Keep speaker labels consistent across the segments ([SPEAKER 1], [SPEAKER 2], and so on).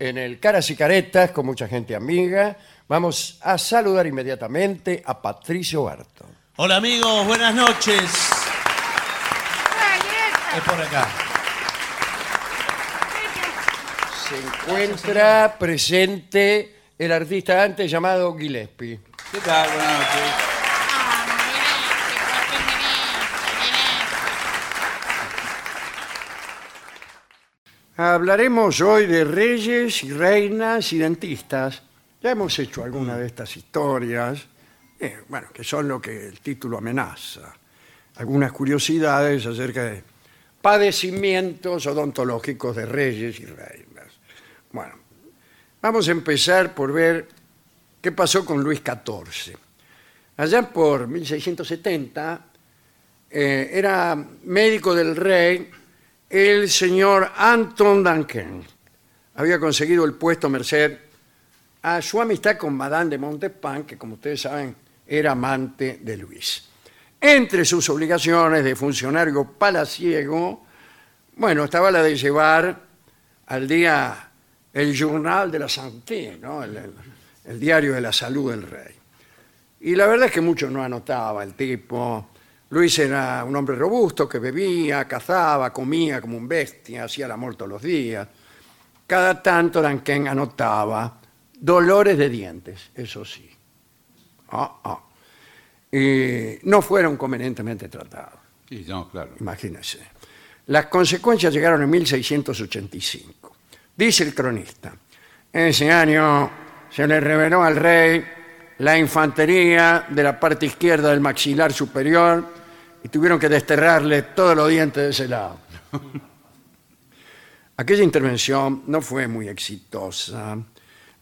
[SPEAKER 1] en el Caras y Caretas con mucha gente amiga. Vamos a saludar inmediatamente a Patricio Barto.
[SPEAKER 2] Hola amigos, buenas noches. Es por acá.
[SPEAKER 1] Se encuentra presente el artista antes llamado Gillespie.
[SPEAKER 2] ¿Qué tal? Buenas noches.
[SPEAKER 1] Hablaremos hoy de reyes y reinas y dentistas. Ya hemos hecho alguna de estas historias, eh, bueno, que son lo que el título amenaza. Algunas curiosidades acerca de padecimientos odontológicos de reyes y reinas. Bueno, vamos a empezar por ver qué pasó con Luis XIV. Allá por 1670 eh, era médico del rey el señor Anton Duncan. Había conseguido el puesto merced a su amistad con Madame de Montespan, que como ustedes saben era amante de Luis. Entre sus obligaciones de funcionario palaciego, bueno, estaba la de llevar al día el Journal de la Santé, el- el diario de la salud del rey. Y la verdad es que mucho no anotaba el tipo. Luis era un hombre robusto que bebía, cazaba, comía como un bestia, hacía el amor todos los días. Cada tanto Duncan anotaba dolores de dientes, eso sí. Ah, ah. Y no fueron convenientemente tratados.
[SPEAKER 3] Sí, no, claro.
[SPEAKER 1] Imagínense. Las consecuencias llegaron en 1685. Dice el cronista, en ese año se le reveló al rey la infantería de la parte izquierda del maxilar superior y tuvieron que desterrarle todos los dientes de ese lado. Aquella intervención no fue muy exitosa.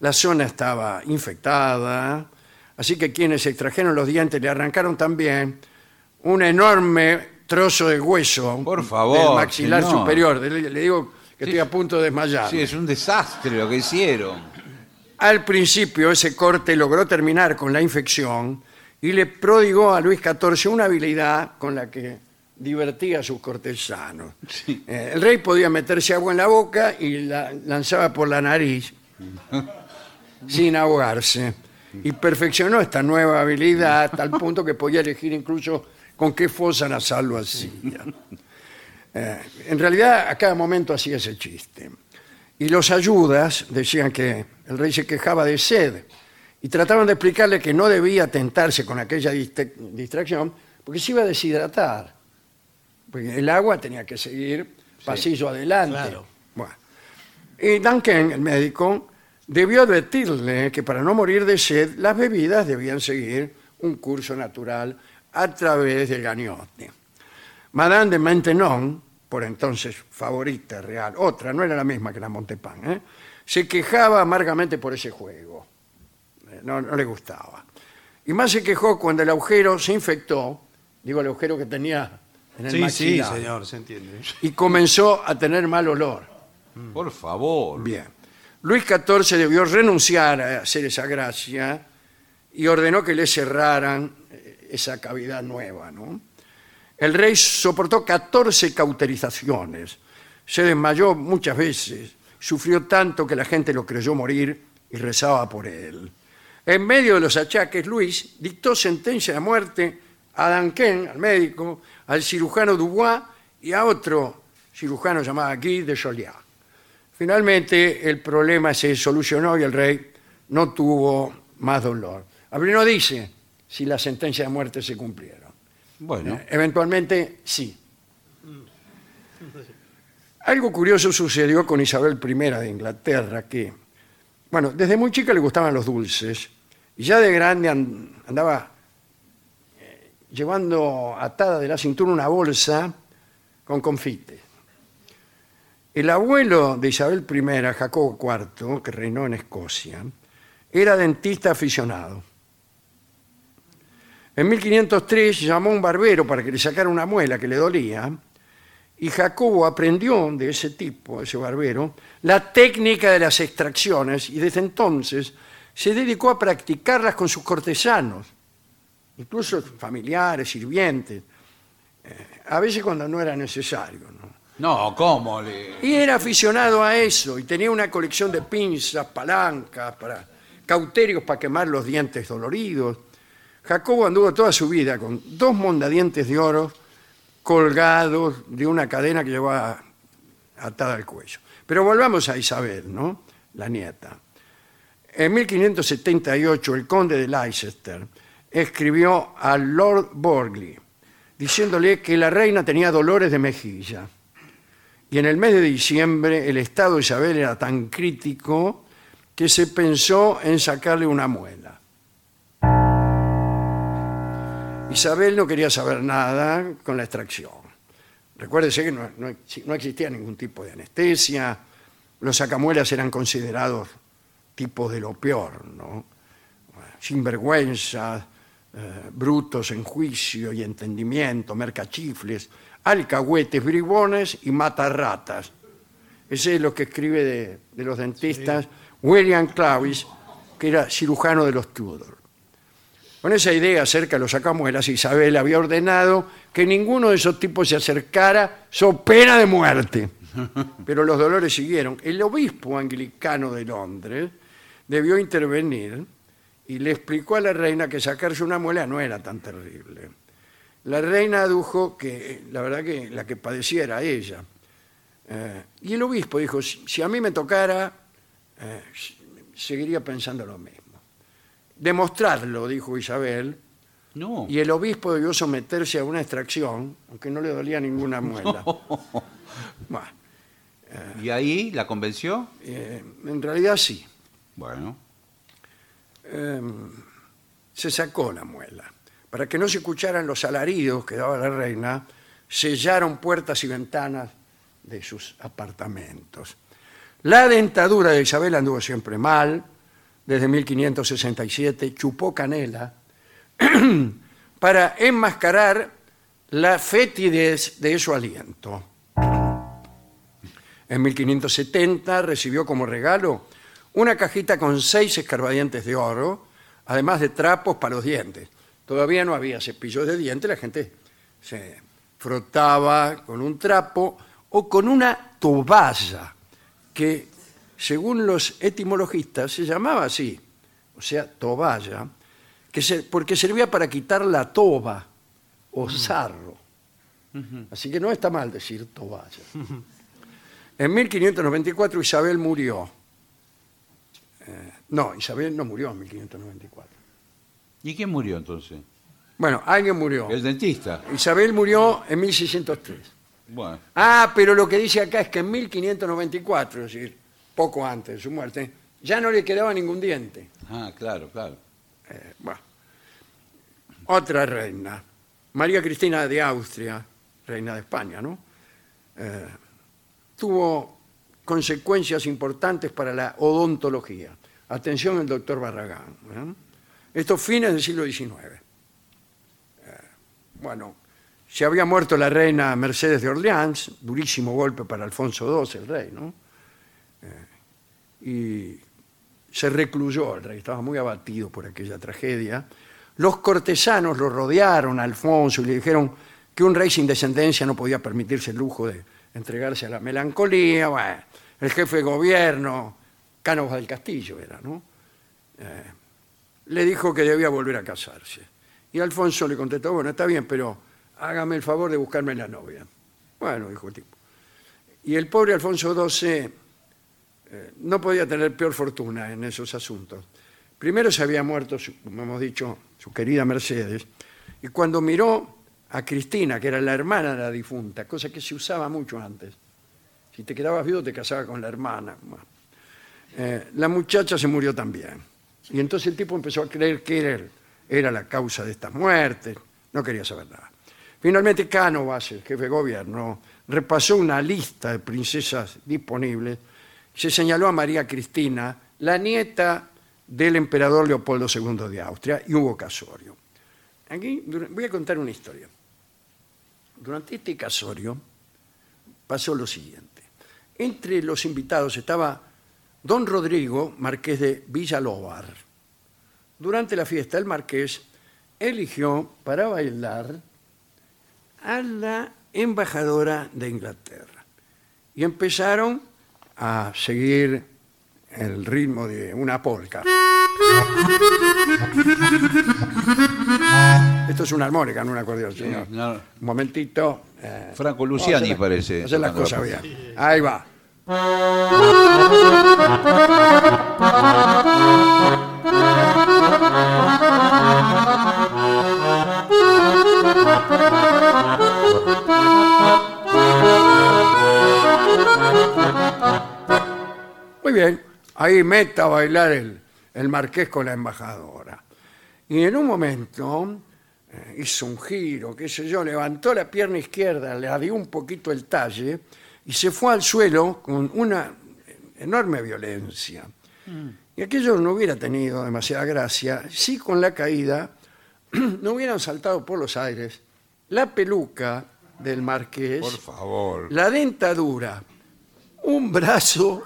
[SPEAKER 1] La zona estaba infectada, así que quienes extrajeron los dientes le arrancaron también un enorme trozo de hueso
[SPEAKER 3] Por favor,
[SPEAKER 1] del maxilar
[SPEAKER 3] señor.
[SPEAKER 1] superior. Le, le digo que
[SPEAKER 3] Sí.
[SPEAKER 1] estoy a punto de desmayar.
[SPEAKER 3] Sí, es un desastre lo que hicieron.
[SPEAKER 1] Al principio ese corte logró terminar con la infección y le prodigó a Luis XIV una habilidad con la que divertía a sus cortesanos.
[SPEAKER 3] Sí.
[SPEAKER 1] Eh, el rey podía meterse agua en la boca y la lanzaba por la nariz sin ahogarse. Y perfeccionó esta nueva habilidad a tal punto que podía elegir incluso con qué fosa nasal lo hacía. Eh, en realidad, a cada momento hacía ese chiste. Y los ayudas decían que el rey se quejaba de sed y trataban de explicarle que no debía tentarse con aquella distracción porque se iba a deshidratar. Porque el agua tenía que seguir pasillo adelante.
[SPEAKER 2] Claro.
[SPEAKER 1] Bueno. Y Duncan, el médico, debió advertirle que para no morir de sed, las bebidas debían seguir un curso natural a través del gañote. Madame de Maintenon, por entonces favorita real, otra, no era la misma que la Montespan, ¿eh? se quejaba amargamente por ese juego. No, no le gustaba. Y más se quejó cuando el agujero se infectó, digo el agujero que tenía en el
[SPEAKER 2] Sí, sí,
[SPEAKER 1] maxilar,
[SPEAKER 2] señor, se entiende.
[SPEAKER 1] y comenzó a tener mal olor.
[SPEAKER 3] Por favor.
[SPEAKER 1] Bien. Luis XIV debió renunciar a hacer esa gracia y ordenó que le cerraran eh, esa cavidad nueva. ¿no? El rey soportó 14 cauterizaciones, se desmayó muchas veces, sufrió tanto que la gente lo creyó morir y rezaba por él. En medio de los achaques, Luis dictó sentencia de muerte a Duncan, al médico, al cirujano Dubois y a otro cirujano llamado Guy de Joliat. Finalmente el problema se solucionó y el rey no tuvo más dolor. Abril no dice si la sentencia de muerte se cumplieron.
[SPEAKER 3] Bueno,
[SPEAKER 1] Eh, Eventualmente sí. Algo curioso sucedió con Isabel I de Inglaterra, que, bueno, desde muy chica le gustaban los dulces y ya de grande an- andaba eh, llevando atada de la cintura una bolsa con confites. El abuelo de Isabel I, Jacobo IV, que reinó en Escocia, era dentista aficionado. En 1503 llamó a un barbero para que le sacara una muela que le dolía y Jacobo aprendió de ese tipo, ese barbero, la técnica de las extracciones y desde entonces se dedicó a practicarlas con sus cortesanos, incluso familiares, sirvientes, eh, a veces cuando no era necesario. ¿no?
[SPEAKER 3] No, ¿cómo? Le...
[SPEAKER 1] Y era aficionado a eso y tenía una colección de pinzas, palancas, para, cauterios para quemar los dientes doloridos. Jacobo anduvo toda su vida con dos mondadientes de oro colgados de una cadena que llevaba atada al cuello. Pero volvamos a Isabel, ¿no? La nieta. En 1578 el conde de Leicester escribió al Lord Borgley diciéndole que la reina tenía dolores de mejilla. Y en el mes de diciembre el estado de Isabel era tan crítico que se pensó en sacarle una muela. Isabel no quería saber nada con la extracción. Recuérdese que no- no existía ningún tipo de anestesia, los sacamuelas eran considerados tipos de lo peor, ¿no? Sinvergüenzas, eh, brutos en juicio y entendimiento, mercachifles, alcahuetes, bribones y matarratas. Ese es lo que escribe de, los dentistas William Clavis, que era cirujano de los Tudor. Con esa idea acerca de los sacamuelas, Isabel había ordenado que ninguno de esos tipos se acercara, so pena de muerte. Pero los dolores siguieron. El obispo anglicano de Londres debió intervenir y le explicó a la reina que sacarse una muela no era tan terrible. La reina adujo que la verdad que la que padecía era ella. Eh, y el obispo dijo, si, a mí me tocara, eh, seguiría pensando lo mismo. Demostrarlo, dijo Isabel,
[SPEAKER 3] No.
[SPEAKER 1] y el obispo debió someterse a una extracción, aunque no le dolía ninguna muela. Bueno,
[SPEAKER 3] ¿Y ahí la convenció?
[SPEAKER 1] eh, en realidad sí,
[SPEAKER 3] Bueno.
[SPEAKER 1] se sacó la muela. Para que no se escucharan los alaridos que daba la reina, sellaron puertas y ventanas de sus apartamentos. La dentadura de Isabel anduvo siempre mal, desde 1567 chupó canela para enmascarar la fetidez de su aliento. En 1570 recibió como regalo una cajita con seis escarbadientes de oro, además de trapos para los dientes. Todavía no había cepillos de dientes, la gente se frotaba con un trapo o con una toalla, que según los etimologistas se llamaba así, o sea, toballa, que se- porque servía para quitar la toba o sarro. Así que no está mal decir toballa. En 1594 Isabel murió. Eh, no, Isabel no murió en 1594.
[SPEAKER 3] ¿Y quién murió entonces?
[SPEAKER 1] Bueno, alguien murió.
[SPEAKER 3] El dentista.
[SPEAKER 1] Isabel murió en 1603.
[SPEAKER 3] Bueno.
[SPEAKER 1] Ah, pero lo que dice acá es que en 1594, es decir, poco antes de su muerte, ya no le quedaba ningún diente.
[SPEAKER 3] Ah, claro, claro.
[SPEAKER 1] Eh, bueno. Otra reina, María Cristina de Austria, reina de España, ¿no? Eh, tuvo consecuencias importantes para la odontología. Atención el doctor Barragán. ¿eh? Estos fines del siglo XIX. Eh, bueno, se había muerto la reina Mercedes de Orleans, durísimo golpe para Alfonso II, el rey, ¿no? Eh, y se recluyó el rey, estaba muy abatido por aquella tragedia. Los cortesanos lo rodearon a Alfonso y le dijeron que un rey sin descendencia no podía permitirse el lujo de entregarse a la melancolía. Bueno, el jefe de gobierno, Cánovas del Castillo era, ¿no? Eh, le dijo que debía volver a casarse. Y Alfonso le contestó, bueno, está bien, pero hágame el favor de buscarme la novia. Bueno, dijo el tipo. Y el pobre Alfonso XII eh, no podía tener peor fortuna en esos asuntos. Primero se había muerto, como hemos dicho, su querida Mercedes, y cuando miró a Cristina, que era la hermana de la difunta, cosa que se usaba mucho antes, si te quedabas viudo te casabas con la hermana. Eh, la muchacha se murió también. Y entonces el tipo empezó a creer que era, era la causa de estas muertes, no quería saber nada. Finalmente Cánovas, el jefe de gobierno, repasó una lista de princesas disponibles, se señaló a María Cristina, la nieta del emperador Leopoldo II de Austria y hubo casorio. Aquí voy a contar una historia. Durante este casorio pasó lo siguiente. Entre los invitados estaba don Rodrigo, marqués de Villalóvar. Durante la fiesta, el marqués eligió para bailar a la embajadora de Inglaterra. Y empezaron a seguir el ritmo de una polca. Esto es una armónica, no un acordeón, señor.
[SPEAKER 3] no.
[SPEAKER 1] Un momentito. eh,
[SPEAKER 3] Franco Luciani parece.
[SPEAKER 1] Hacer las cosas bien. Ahí va. Muy bien, ahí meta a bailar el, el marqués con la embajadora. Y en un momento hizo un giro, qué sé yo, levantó la pierna izquierda, le dio un poquito el talle y se fue al suelo con una enorme violencia. Y aquello no hubiera tenido demasiada gracia si con la caída no hubieran saltado por los aires la peluca del marqués,
[SPEAKER 3] Por favor.
[SPEAKER 1] la dentadura, un brazo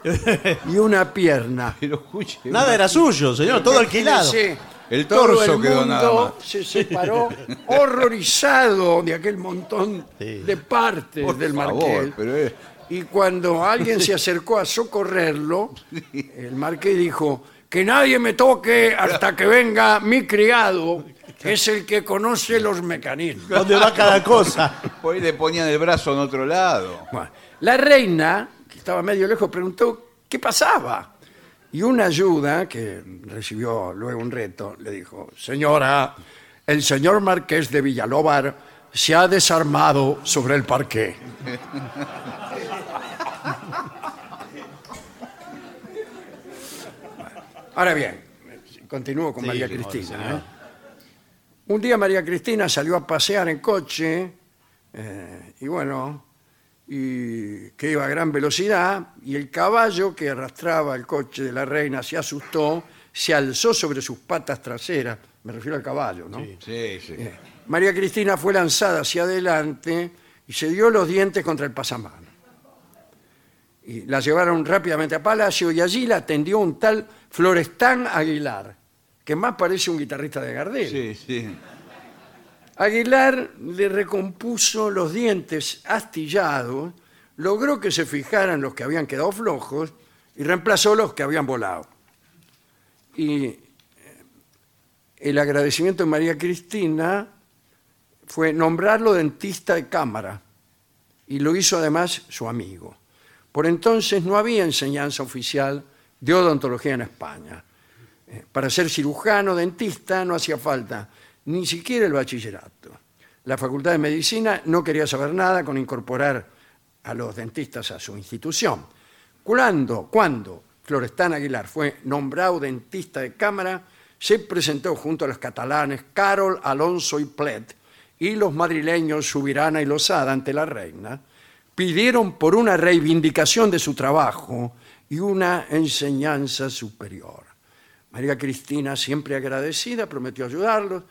[SPEAKER 1] y una pierna.
[SPEAKER 3] Pero escuche.
[SPEAKER 2] Nada era suyo, señor, todo alquilado.
[SPEAKER 1] Sí,
[SPEAKER 3] El
[SPEAKER 1] todo
[SPEAKER 3] torso
[SPEAKER 1] el
[SPEAKER 3] quedó
[SPEAKER 1] mundo
[SPEAKER 3] nada más.
[SPEAKER 1] se separó horrorizado de aquel montón
[SPEAKER 2] Sí.
[SPEAKER 1] de partes
[SPEAKER 3] Por
[SPEAKER 1] del
[SPEAKER 3] favor,
[SPEAKER 1] marqués.
[SPEAKER 3] pero es-
[SPEAKER 1] Y cuando alguien se acercó a socorrerlo, el marqués dijo, que nadie me toque hasta que venga mi criado, que es el que conoce los mecanismos.
[SPEAKER 2] ¿Dónde va cada cosa?
[SPEAKER 3] Por ahí le ponían el brazo en otro lado.
[SPEAKER 1] Bueno, la reina, que estaba medio lejos, preguntó qué pasaba. Y una ayuda, que recibió luego un reto, le dijo, señora, el señor marqués de Villalóvar se ha desarmado sobre el parqué. Ahora bien, continúo con
[SPEAKER 2] Sí,
[SPEAKER 1] María Cristina. ¿eh? Un día María Cristina salió a pasear en coche eh, y bueno, y que iba a gran velocidad y el caballo que arrastraba el coche de la reina se asustó, se alzó sobre sus patas traseras, me refiero al caballo, ¿no?
[SPEAKER 3] Sí, sí.
[SPEAKER 1] Eh, María Cristina fue lanzada hacia adelante y se dio los dientes contra el pasamano. Y la llevaron rápidamente a Palacio y allí la atendió un tal Florestán Aguilar, que más parece un guitarrista de Gardel.
[SPEAKER 3] Sí, sí.
[SPEAKER 1] Aguilar le recompuso los dientes astillados, logró que se fijaran los que habían quedado flojos y reemplazó los que habían volado. Y eh, el agradecimiento de María Cristina fue nombrarlo dentista de cámara y lo hizo además su amigo. Por entonces no había enseñanza oficial de odontología en España. Eh, Para ser cirujano, dentista, no hacía falta ni siquiera el bachillerato. La Facultad de Medicina no quería saber nada con incorporar a los dentistas a su institución. Cuando, cuando Florestán Aguilar fue nombrado dentista de cámara, se presentó junto a los catalanes Carol, Alonso y Plet y los madrileños Subirana y Lozada ante la reina, pidieron por una reivindicación de su trabajo y una enseñanza superior. María Cristina, siempre agradecida, prometió ayudarlos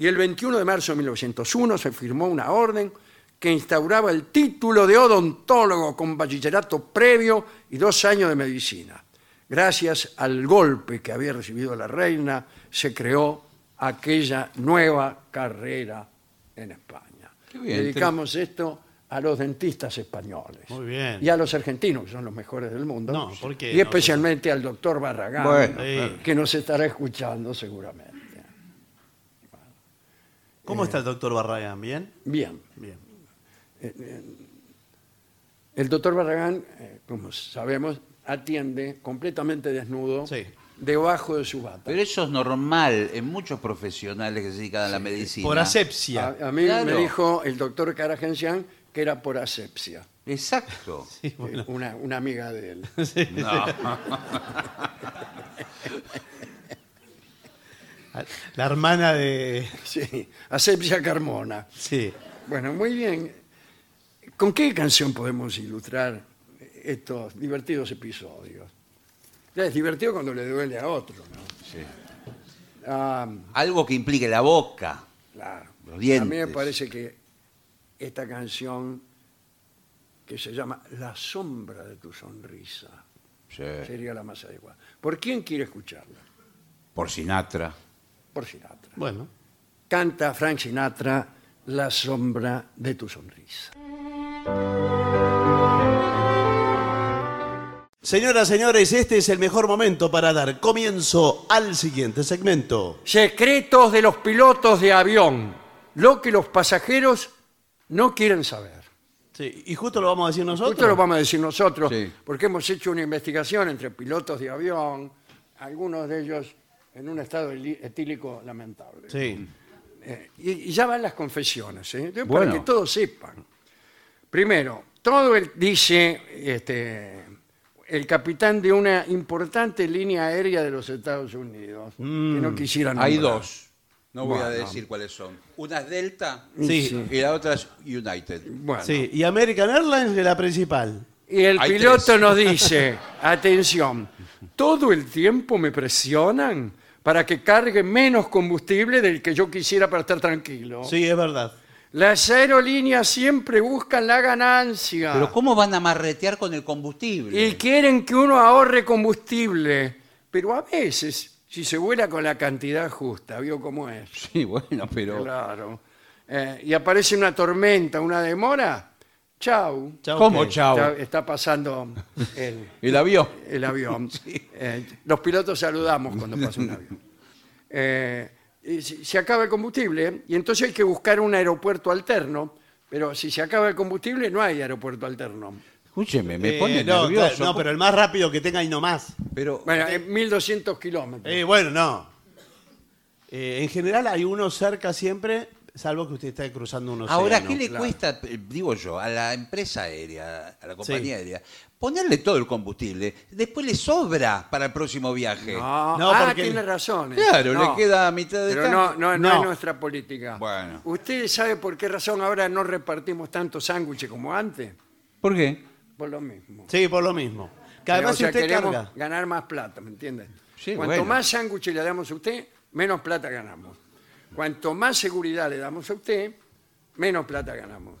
[SPEAKER 1] y el 21 de marzo de 1901 se firmó una orden que instauraba el título de odontólogo con bachillerato previo y dos años de medicina. Gracias al golpe que había recibido la reina, se creó aquella nueva carrera en España.
[SPEAKER 3] Qué bien,
[SPEAKER 1] Dedicamos esto a los dentistas españoles.
[SPEAKER 2] Muy bien.
[SPEAKER 1] Y a los argentinos, que son los mejores del mundo.
[SPEAKER 2] No, ¿por qué
[SPEAKER 1] Y
[SPEAKER 2] no?
[SPEAKER 1] especialmente al doctor Barragán,
[SPEAKER 3] Bueno,
[SPEAKER 2] Sí.
[SPEAKER 1] que nos estará escuchando seguramente.
[SPEAKER 2] ¿Cómo está el doctor Barragán? ¿Bien?
[SPEAKER 1] Bien.
[SPEAKER 2] Bien.
[SPEAKER 1] El doctor Barragán, eh, como sabemos, atiende completamente desnudo
[SPEAKER 2] Sí.
[SPEAKER 1] debajo de su bata.
[SPEAKER 3] Pero eso es normal en muchos profesionales que se dedican a la medicina.
[SPEAKER 2] Por asepsia.
[SPEAKER 1] A, a mí
[SPEAKER 3] Claro.
[SPEAKER 1] me dijo el doctor Karagensian que era por asepsia,
[SPEAKER 3] Exacto.
[SPEAKER 2] Sí, bueno.
[SPEAKER 1] eh, una, una amiga de él.
[SPEAKER 3] No.
[SPEAKER 2] La hermana de.
[SPEAKER 1] Sí, asepsia Carmona.
[SPEAKER 2] Sí.
[SPEAKER 1] Bueno, muy bien. ¿Con qué canción podemos ilustrar estos divertidos episodios? Ya es divertido cuando le duele a otro, ¿no? Ah,
[SPEAKER 3] Algo que implique la boca.
[SPEAKER 1] claro.
[SPEAKER 3] Los
[SPEAKER 1] A mí me
[SPEAKER 3] dientes.
[SPEAKER 1] parece que esta canción que se llama La sombra de tu sonrisa
[SPEAKER 3] Sí.
[SPEAKER 1] sería la más adecuada. ¿Por quién quiere escucharla?
[SPEAKER 3] Por Sinatra.
[SPEAKER 1] Por Sinatra.
[SPEAKER 2] Bueno.
[SPEAKER 1] Canta Frank Sinatra La sombra de tu sonrisa.
[SPEAKER 2] Señoras, señores, este es el mejor momento para dar comienzo al siguiente segmento.
[SPEAKER 1] Secretos de los pilotos de avión. Lo que los pasajeros no quieren saber.
[SPEAKER 2] Sí, y justo lo vamos a decir nosotros.
[SPEAKER 1] Esto lo vamos a decir nosotros,
[SPEAKER 3] Sí.
[SPEAKER 1] porque hemos hecho una investigación entre pilotos de avión, algunos de ellos en un estado etílico lamentable.
[SPEAKER 2] Sí.
[SPEAKER 1] Eh, y, y ya van las confesiones, ¿eh? Entonces,
[SPEAKER 3] Bueno.
[SPEAKER 1] para que todos sepan. Primero, todo el, dice este, el capitán de una importante línea aérea de los Estados Unidos, que no quisiera
[SPEAKER 3] Hay
[SPEAKER 1] nombrar.
[SPEAKER 3] dos. No voy a
[SPEAKER 1] Bueno.
[SPEAKER 3] decir cuáles son. Una es Delta
[SPEAKER 2] Sí.
[SPEAKER 3] y la otra es United.
[SPEAKER 1] Bueno.
[SPEAKER 2] Sí, y American Airlines es la principal.
[SPEAKER 1] Y el
[SPEAKER 3] Hay
[SPEAKER 1] piloto
[SPEAKER 3] tres.
[SPEAKER 1] nos dice, atención, todo el tiempo me presionan para que cargue menos combustible del que yo quisiera para estar tranquilo.
[SPEAKER 2] Sí, es verdad.
[SPEAKER 1] Las aerolíneas siempre buscan la ganancia
[SPEAKER 3] Pero ¿cómo van a marretear con el combustible?
[SPEAKER 1] y quieren que uno ahorre combustible. Pero a veces, si se vuela con la cantidad justa, ¿vio cómo es?
[SPEAKER 3] Sí, bueno, pero...
[SPEAKER 1] Claro. Eh, y aparece una tormenta, una demora, chau.
[SPEAKER 2] Chau,
[SPEAKER 3] ¿Cómo,
[SPEAKER 2] ¿qué?
[SPEAKER 3] chao?
[SPEAKER 1] Está, está pasando el,
[SPEAKER 3] El avión.
[SPEAKER 1] el avión. Eh, los pilotos saludamos cuando pasa un avión. Eh, y si- se acaba el combustible y entonces hay que buscar un aeropuerto alterno, pero si se acaba el combustible no hay aeropuerto alterno.
[SPEAKER 3] Escúcheme, me
[SPEAKER 2] Eh,
[SPEAKER 3] pone
[SPEAKER 2] no,
[SPEAKER 3] nervioso.
[SPEAKER 2] claro, No, pero el más rápido que tenga y no más.
[SPEAKER 3] Pero-
[SPEAKER 1] Bueno, en 1200 kilómetros.
[SPEAKER 2] Eh, bueno, no. Eh, en general hay uno cerca siempre, salvo que usted esté cruzando un océano.
[SPEAKER 3] Ahora, ¿qué le
[SPEAKER 1] claro.
[SPEAKER 3] cuesta, eh, digo yo, a la empresa aérea, a la compañía
[SPEAKER 2] Sí.
[SPEAKER 3] aérea, ponerle todo el combustible? Después le sobra para el próximo viaje.
[SPEAKER 1] No,
[SPEAKER 2] No,
[SPEAKER 1] ah,
[SPEAKER 2] porque-
[SPEAKER 1] tiene razón.
[SPEAKER 3] Claro,
[SPEAKER 1] No,
[SPEAKER 3] le queda a mitad de
[SPEAKER 1] Pero no, no, no
[SPEAKER 2] No.
[SPEAKER 1] es nuestra política.
[SPEAKER 3] Bueno.
[SPEAKER 1] ¿Usted sabe por qué razón ahora no repartimos tantos sándwiches como antes?
[SPEAKER 3] ¿Por qué?
[SPEAKER 1] Por lo mismo.
[SPEAKER 2] Sí, por lo mismo. Que
[SPEAKER 1] Eh,
[SPEAKER 2] además
[SPEAKER 1] o sea,
[SPEAKER 2] si usted
[SPEAKER 1] queremos
[SPEAKER 2] carga.
[SPEAKER 1] ganar más plata, ¿me entiende?
[SPEAKER 3] Sí,
[SPEAKER 1] Cuanto
[SPEAKER 3] bueno.
[SPEAKER 1] más sándwiches le damos a usted, menos plata ganamos. Cuanto más seguridad le damos a usted, menos plata ganamos.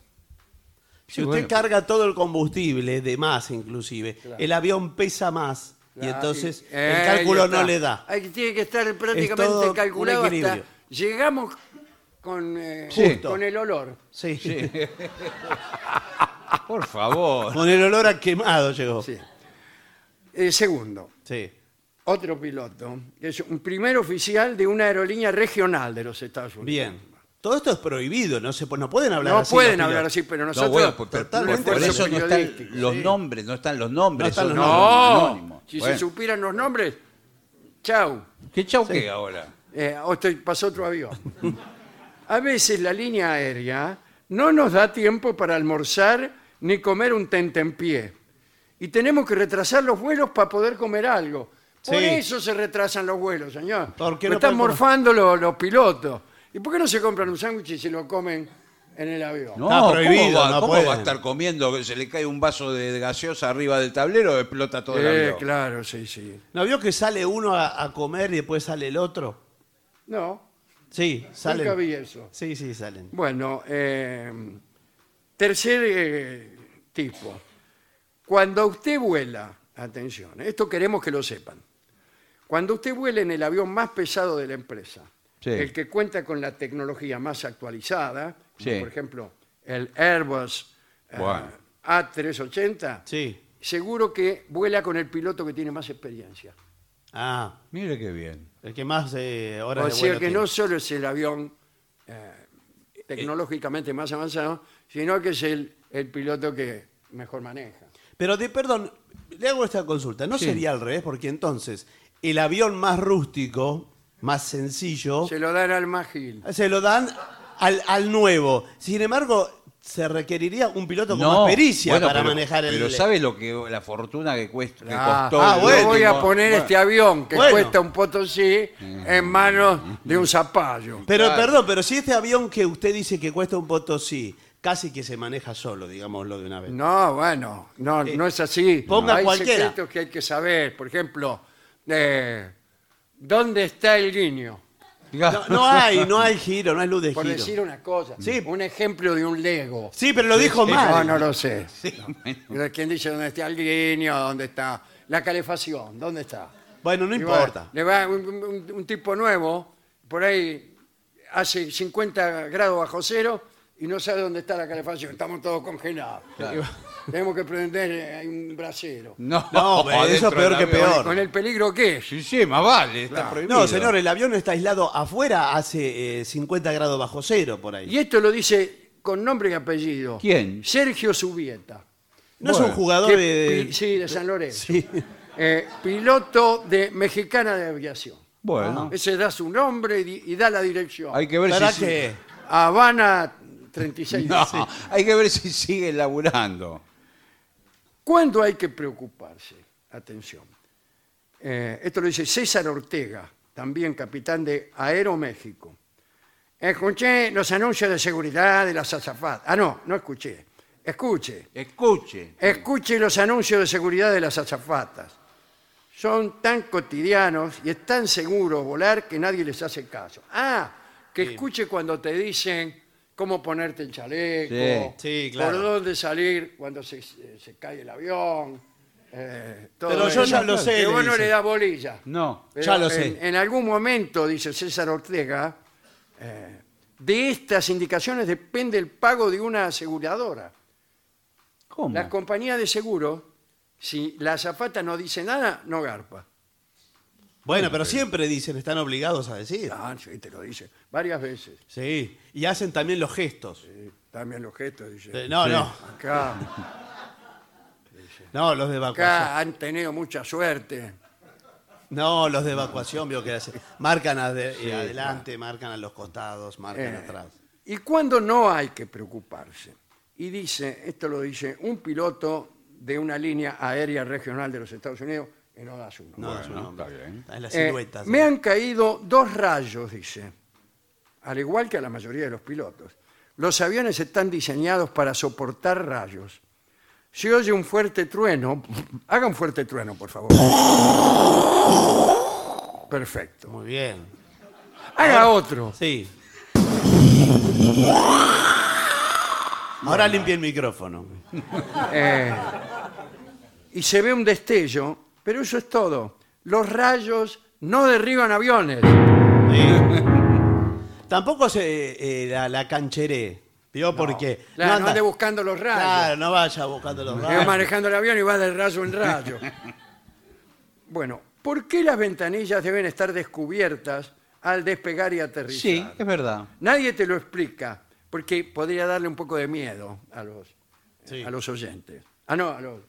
[SPEAKER 2] Si
[SPEAKER 3] Sí,
[SPEAKER 2] usted
[SPEAKER 3] bueno.
[SPEAKER 2] carga todo el combustible, de más inclusive, el avión pesa más y entonces
[SPEAKER 1] y-
[SPEAKER 2] el
[SPEAKER 1] eh,
[SPEAKER 2] cálculo
[SPEAKER 1] está.
[SPEAKER 2] no le da.
[SPEAKER 1] Ahí tiene que estar
[SPEAKER 2] Es
[SPEAKER 1] prácticamente
[SPEAKER 2] un
[SPEAKER 1] calculado hasta...
[SPEAKER 2] equilibrio.
[SPEAKER 1] Llegamos con, eh, con el olor.
[SPEAKER 2] Sí.
[SPEAKER 3] Por favor.
[SPEAKER 2] Con el olor a quemado llegó.
[SPEAKER 1] Sí. Eh, segundo,
[SPEAKER 2] Sí.
[SPEAKER 1] Otro piloto, que es un primer oficial de una aerolínea regional de los Estados Unidos.
[SPEAKER 2] Bien. Todo esto es prohibido, no se no pueden hablar
[SPEAKER 1] No
[SPEAKER 2] así.
[SPEAKER 1] pueden
[SPEAKER 2] los
[SPEAKER 1] hablar
[SPEAKER 2] pilotos.
[SPEAKER 1] así, pero
[SPEAKER 3] No,
[SPEAKER 1] nosotros...
[SPEAKER 3] bueno, por,
[SPEAKER 2] totalmente
[SPEAKER 3] eso no están
[SPEAKER 1] periodístico,
[SPEAKER 3] los
[SPEAKER 1] sí.
[SPEAKER 3] nombres, no están los nombres.
[SPEAKER 2] No están
[SPEAKER 3] son
[SPEAKER 2] los
[SPEAKER 1] No,
[SPEAKER 3] anónimos.
[SPEAKER 1] si
[SPEAKER 3] Bueno.
[SPEAKER 1] se supieran los nombres, chau.
[SPEAKER 3] ¿Qué chau qué ahora?
[SPEAKER 1] Eh, o pasó otro avión. A veces la línea aérea no nos da tiempo para almorzar ni comer un tentempié. Y tenemos que retrasar los vuelos para poder comer algo. Por
[SPEAKER 2] Sí.
[SPEAKER 1] eso se retrasan los vuelos, señor.
[SPEAKER 2] ¿Por qué
[SPEAKER 1] Lo
[SPEAKER 2] no
[SPEAKER 1] están
[SPEAKER 2] pueden comer?
[SPEAKER 1] morfando los, los pilotos. ¿Y por qué no se compran un sándwich y se lo comen en el avión?
[SPEAKER 3] No,
[SPEAKER 2] Está prohibido,
[SPEAKER 3] ¿cómo, va,
[SPEAKER 2] no
[SPEAKER 3] cómo va a estar comiendo? que Se le cae un vaso de, de gaseosa arriba del tablero, explota todo el
[SPEAKER 1] Eh,
[SPEAKER 3] avión.
[SPEAKER 1] claro, sí, sí.
[SPEAKER 2] ¿No vio que sale uno a, a comer y después sale el otro?
[SPEAKER 1] No,
[SPEAKER 2] Sí, salen.
[SPEAKER 1] nunca vi eso.
[SPEAKER 2] Sí, sí, salen.
[SPEAKER 1] Bueno, eh, tercer eh, tipo. Cuando usted vuela, atención, esto queremos que lo sepan. Cuando usted vuela en el avión más pesado de la empresa,
[SPEAKER 3] Sí.
[SPEAKER 1] el que cuenta con la tecnología más actualizada, como
[SPEAKER 3] Sí.
[SPEAKER 1] por ejemplo el Airbus eh,
[SPEAKER 3] Bueno.
[SPEAKER 1] A380,
[SPEAKER 2] Sí.
[SPEAKER 1] seguro que vuela con el piloto que tiene más experiencia.
[SPEAKER 2] Ah,
[SPEAKER 3] Mire qué bien.
[SPEAKER 2] el que más eh, horas
[SPEAKER 1] O
[SPEAKER 2] de
[SPEAKER 1] sea
[SPEAKER 2] vuelo
[SPEAKER 1] que
[SPEAKER 2] tiene.
[SPEAKER 1] no solo es el avión eh, tecnológicamente más avanzado, sino que es el, el piloto que mejor maneja.
[SPEAKER 2] Pero de perdón, le hago esta consulta. ¿No
[SPEAKER 3] Sí.
[SPEAKER 2] sería al revés? Porque entonces el avión más rústico, más sencillo,
[SPEAKER 1] Se lo dan al Magil.
[SPEAKER 2] se lo dan al, al nuevo. Sin embargo, se requeriría un piloto con
[SPEAKER 3] No,
[SPEAKER 2] más pericia
[SPEAKER 3] bueno,
[SPEAKER 2] para
[SPEAKER 3] pero-
[SPEAKER 2] manejar el.
[SPEAKER 3] Pero ¿sabe lo que la fortuna que, cuesta, que
[SPEAKER 1] Ah,
[SPEAKER 3] costó?
[SPEAKER 2] ah,
[SPEAKER 3] el
[SPEAKER 2] bueno.
[SPEAKER 1] Yo voy a poner
[SPEAKER 3] Bueno,
[SPEAKER 1] este avión que
[SPEAKER 2] Bueno.
[SPEAKER 1] cuesta un potosí en manos de un zapallo.
[SPEAKER 2] Pero
[SPEAKER 3] Claro.
[SPEAKER 2] perdón, pero si este avión que usted dice que cuesta un potosí, casi que se maneja solo, digámoslo de una vez.
[SPEAKER 1] No, bueno, no, no es así.
[SPEAKER 2] ponga
[SPEAKER 1] hay
[SPEAKER 2] cualquiera.
[SPEAKER 1] secretos que hay que saber. Por ejemplo, eh, ¿Dónde está el guiño?
[SPEAKER 2] No, no hay, no hay giro, no hay luz de
[SPEAKER 1] Por
[SPEAKER 2] giro.
[SPEAKER 1] decir una cosa.
[SPEAKER 2] Sí.
[SPEAKER 1] Un ejemplo de un Lego.
[SPEAKER 2] Sí, pero lo dijo
[SPEAKER 1] No,
[SPEAKER 2] mal.
[SPEAKER 1] no lo sé. Pero ¿Quién dice dónde está el guiño? ¿Dónde está la calefacción? ¿Dónde está?
[SPEAKER 2] Bueno, no
[SPEAKER 1] Y bueno,
[SPEAKER 2] importa.
[SPEAKER 1] le va un, un- un tipo nuevo, por ahí hace 50 grados bajo cero y no sabe dónde está la calefacción. Estamos todos congelados. Tenemos que prender eh, un brasero.
[SPEAKER 3] No,
[SPEAKER 2] No, pero eso
[SPEAKER 3] adentro
[SPEAKER 2] es peor
[SPEAKER 3] del
[SPEAKER 2] que
[SPEAKER 3] avión.
[SPEAKER 2] peor.
[SPEAKER 1] Con el peligro que es.
[SPEAKER 3] Sí, sí, más vale, está
[SPEAKER 1] Claro.
[SPEAKER 3] prohibido.
[SPEAKER 2] No, señor, el avión está aislado afuera hace eh, 50 grados bajo cero por ahí.
[SPEAKER 1] Y esto lo dice con nombre y apellido.
[SPEAKER 3] ¿Quién?
[SPEAKER 1] Sergio Subieta.
[SPEAKER 2] no es
[SPEAKER 3] Bueno,
[SPEAKER 2] un jugador
[SPEAKER 1] que
[SPEAKER 2] de...
[SPEAKER 1] pi- sí, de San Lorenzo.
[SPEAKER 2] Sí.
[SPEAKER 1] Eh, piloto de Mexicana de Aviación.
[SPEAKER 3] Bueno,
[SPEAKER 1] Ese da su nombre y, di- y da la dirección.
[SPEAKER 3] hay que ver
[SPEAKER 2] ¿Para
[SPEAKER 3] si...
[SPEAKER 2] qué?
[SPEAKER 1] Habana 36.
[SPEAKER 3] No, hay que ver si sigue laburando.
[SPEAKER 1] ¿Cuándo hay que preocuparse? Atención. Eh, esto lo dice César Ortega, también capitán de Aeroméxico. Escuché los anuncios de seguridad de las azafatas. Ah, no, no escuché. Escuche.
[SPEAKER 3] Escuche.
[SPEAKER 1] Escuche los anuncios de seguridad de las azafatas. Son tan cotidianos y es tan seguro volar que nadie les hace caso. Ah, que escuche cuando te dicen cómo ponerte el chaleco,
[SPEAKER 2] Sí. Sí, claro.
[SPEAKER 1] por dónde salir cuando se, se cae el avión. eh, todo
[SPEAKER 2] Pero yo
[SPEAKER 1] eso.
[SPEAKER 2] ya lo sé,
[SPEAKER 1] Que
[SPEAKER 2] le
[SPEAKER 1] vos no
[SPEAKER 2] dice.
[SPEAKER 1] le da bolilla.
[SPEAKER 3] No.
[SPEAKER 1] Pero
[SPEAKER 2] Ya lo
[SPEAKER 1] en-
[SPEAKER 2] sé.
[SPEAKER 1] En, algún momento, dice César Ortega, eh, de estas indicaciones depende el pago de una aseguradora.
[SPEAKER 3] ¿Cómo?
[SPEAKER 1] La compañía de seguro, si la azafata no dice nada, no garpa.
[SPEAKER 2] Bueno, pero siempre dicen, están obligados a decir.
[SPEAKER 1] Ah, sí, te lo dice. Varias veces.
[SPEAKER 2] Sí, y hacen también los gestos.
[SPEAKER 1] Sí, También los gestos, dice.
[SPEAKER 2] Eh, No, no,
[SPEAKER 1] Acá,
[SPEAKER 2] no, los de evacuación.
[SPEAKER 1] acá han tenido mucha suerte.
[SPEAKER 2] No, los de evacuación, veo que hacen. Marcan ade- adelante, marcan a los costados, marcan
[SPEAKER 1] Eh,
[SPEAKER 2] atrás.
[SPEAKER 1] ¿Y cuándo no hay que preocuparse? Y dice, esto lo dice un piloto de una línea aérea regional de los Estados Unidos, y no da su nombre.
[SPEAKER 2] No,
[SPEAKER 3] Bueno, está bien.
[SPEAKER 2] Es la
[SPEAKER 1] Eh,
[SPEAKER 2] silueta.
[SPEAKER 1] me han caído dos rayos, dice, al igual que a la mayoría de los pilotos. Los aviones están diseñados para soportar rayos. Si oye un fuerte trueno, haga un fuerte trueno, por favor. Perfecto.
[SPEAKER 2] Muy bien.
[SPEAKER 1] Haga otro.
[SPEAKER 2] Sí. Ahora limpia el micrófono.
[SPEAKER 1] Eh, y se ve un destello, pero eso es todo. Los rayos no derriban aviones.
[SPEAKER 2] Sí. Tampoco se, eh, la, la cancheré. ¿Vio? Porque.
[SPEAKER 1] Claro, no,
[SPEAKER 2] anda-
[SPEAKER 1] ande buscando los rayos.
[SPEAKER 2] Claro, no vaya buscando los
[SPEAKER 1] Va
[SPEAKER 2] rayos.
[SPEAKER 1] manejando el avión y va de rayo en rayo. Bueno, ¿por qué las ventanillas deben estar descubiertas al despegar y aterrizar?
[SPEAKER 3] Sí, es verdad.
[SPEAKER 1] Nadie te lo explica, porque podría darle un poco de miedo a los,
[SPEAKER 2] Sí.
[SPEAKER 1] a los oyentes. Ah, no, a los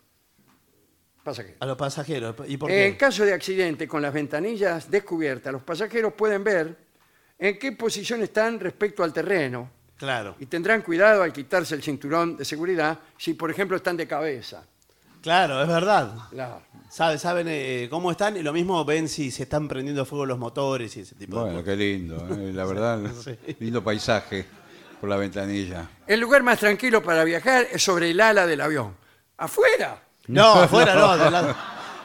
[SPEAKER 1] pasajeros.
[SPEAKER 2] A los pasajeros. ¿Y por
[SPEAKER 1] En caso de accidente con las ventanillas descubiertas, los pasajeros pueden ver en qué posición están respecto al terreno
[SPEAKER 2] Claro.
[SPEAKER 1] y tendrán cuidado al quitarse el cinturón de seguridad si, por ejemplo, están de cabeza.
[SPEAKER 2] Claro, es verdad.
[SPEAKER 1] Claro.
[SPEAKER 2] Sabe- Saben eh, cómo están y lo mismo ven si se están prendiendo fuego los motores y ese tipo de
[SPEAKER 3] Bueno,
[SPEAKER 2] cosas.
[SPEAKER 3] qué lindo, ¿eh? la verdad. Lindo paisaje por la ventanilla.
[SPEAKER 1] El lugar más tranquilo para viajar es sobre el ala del avión. ¿Afuera?
[SPEAKER 2] No, afuera no, del lado,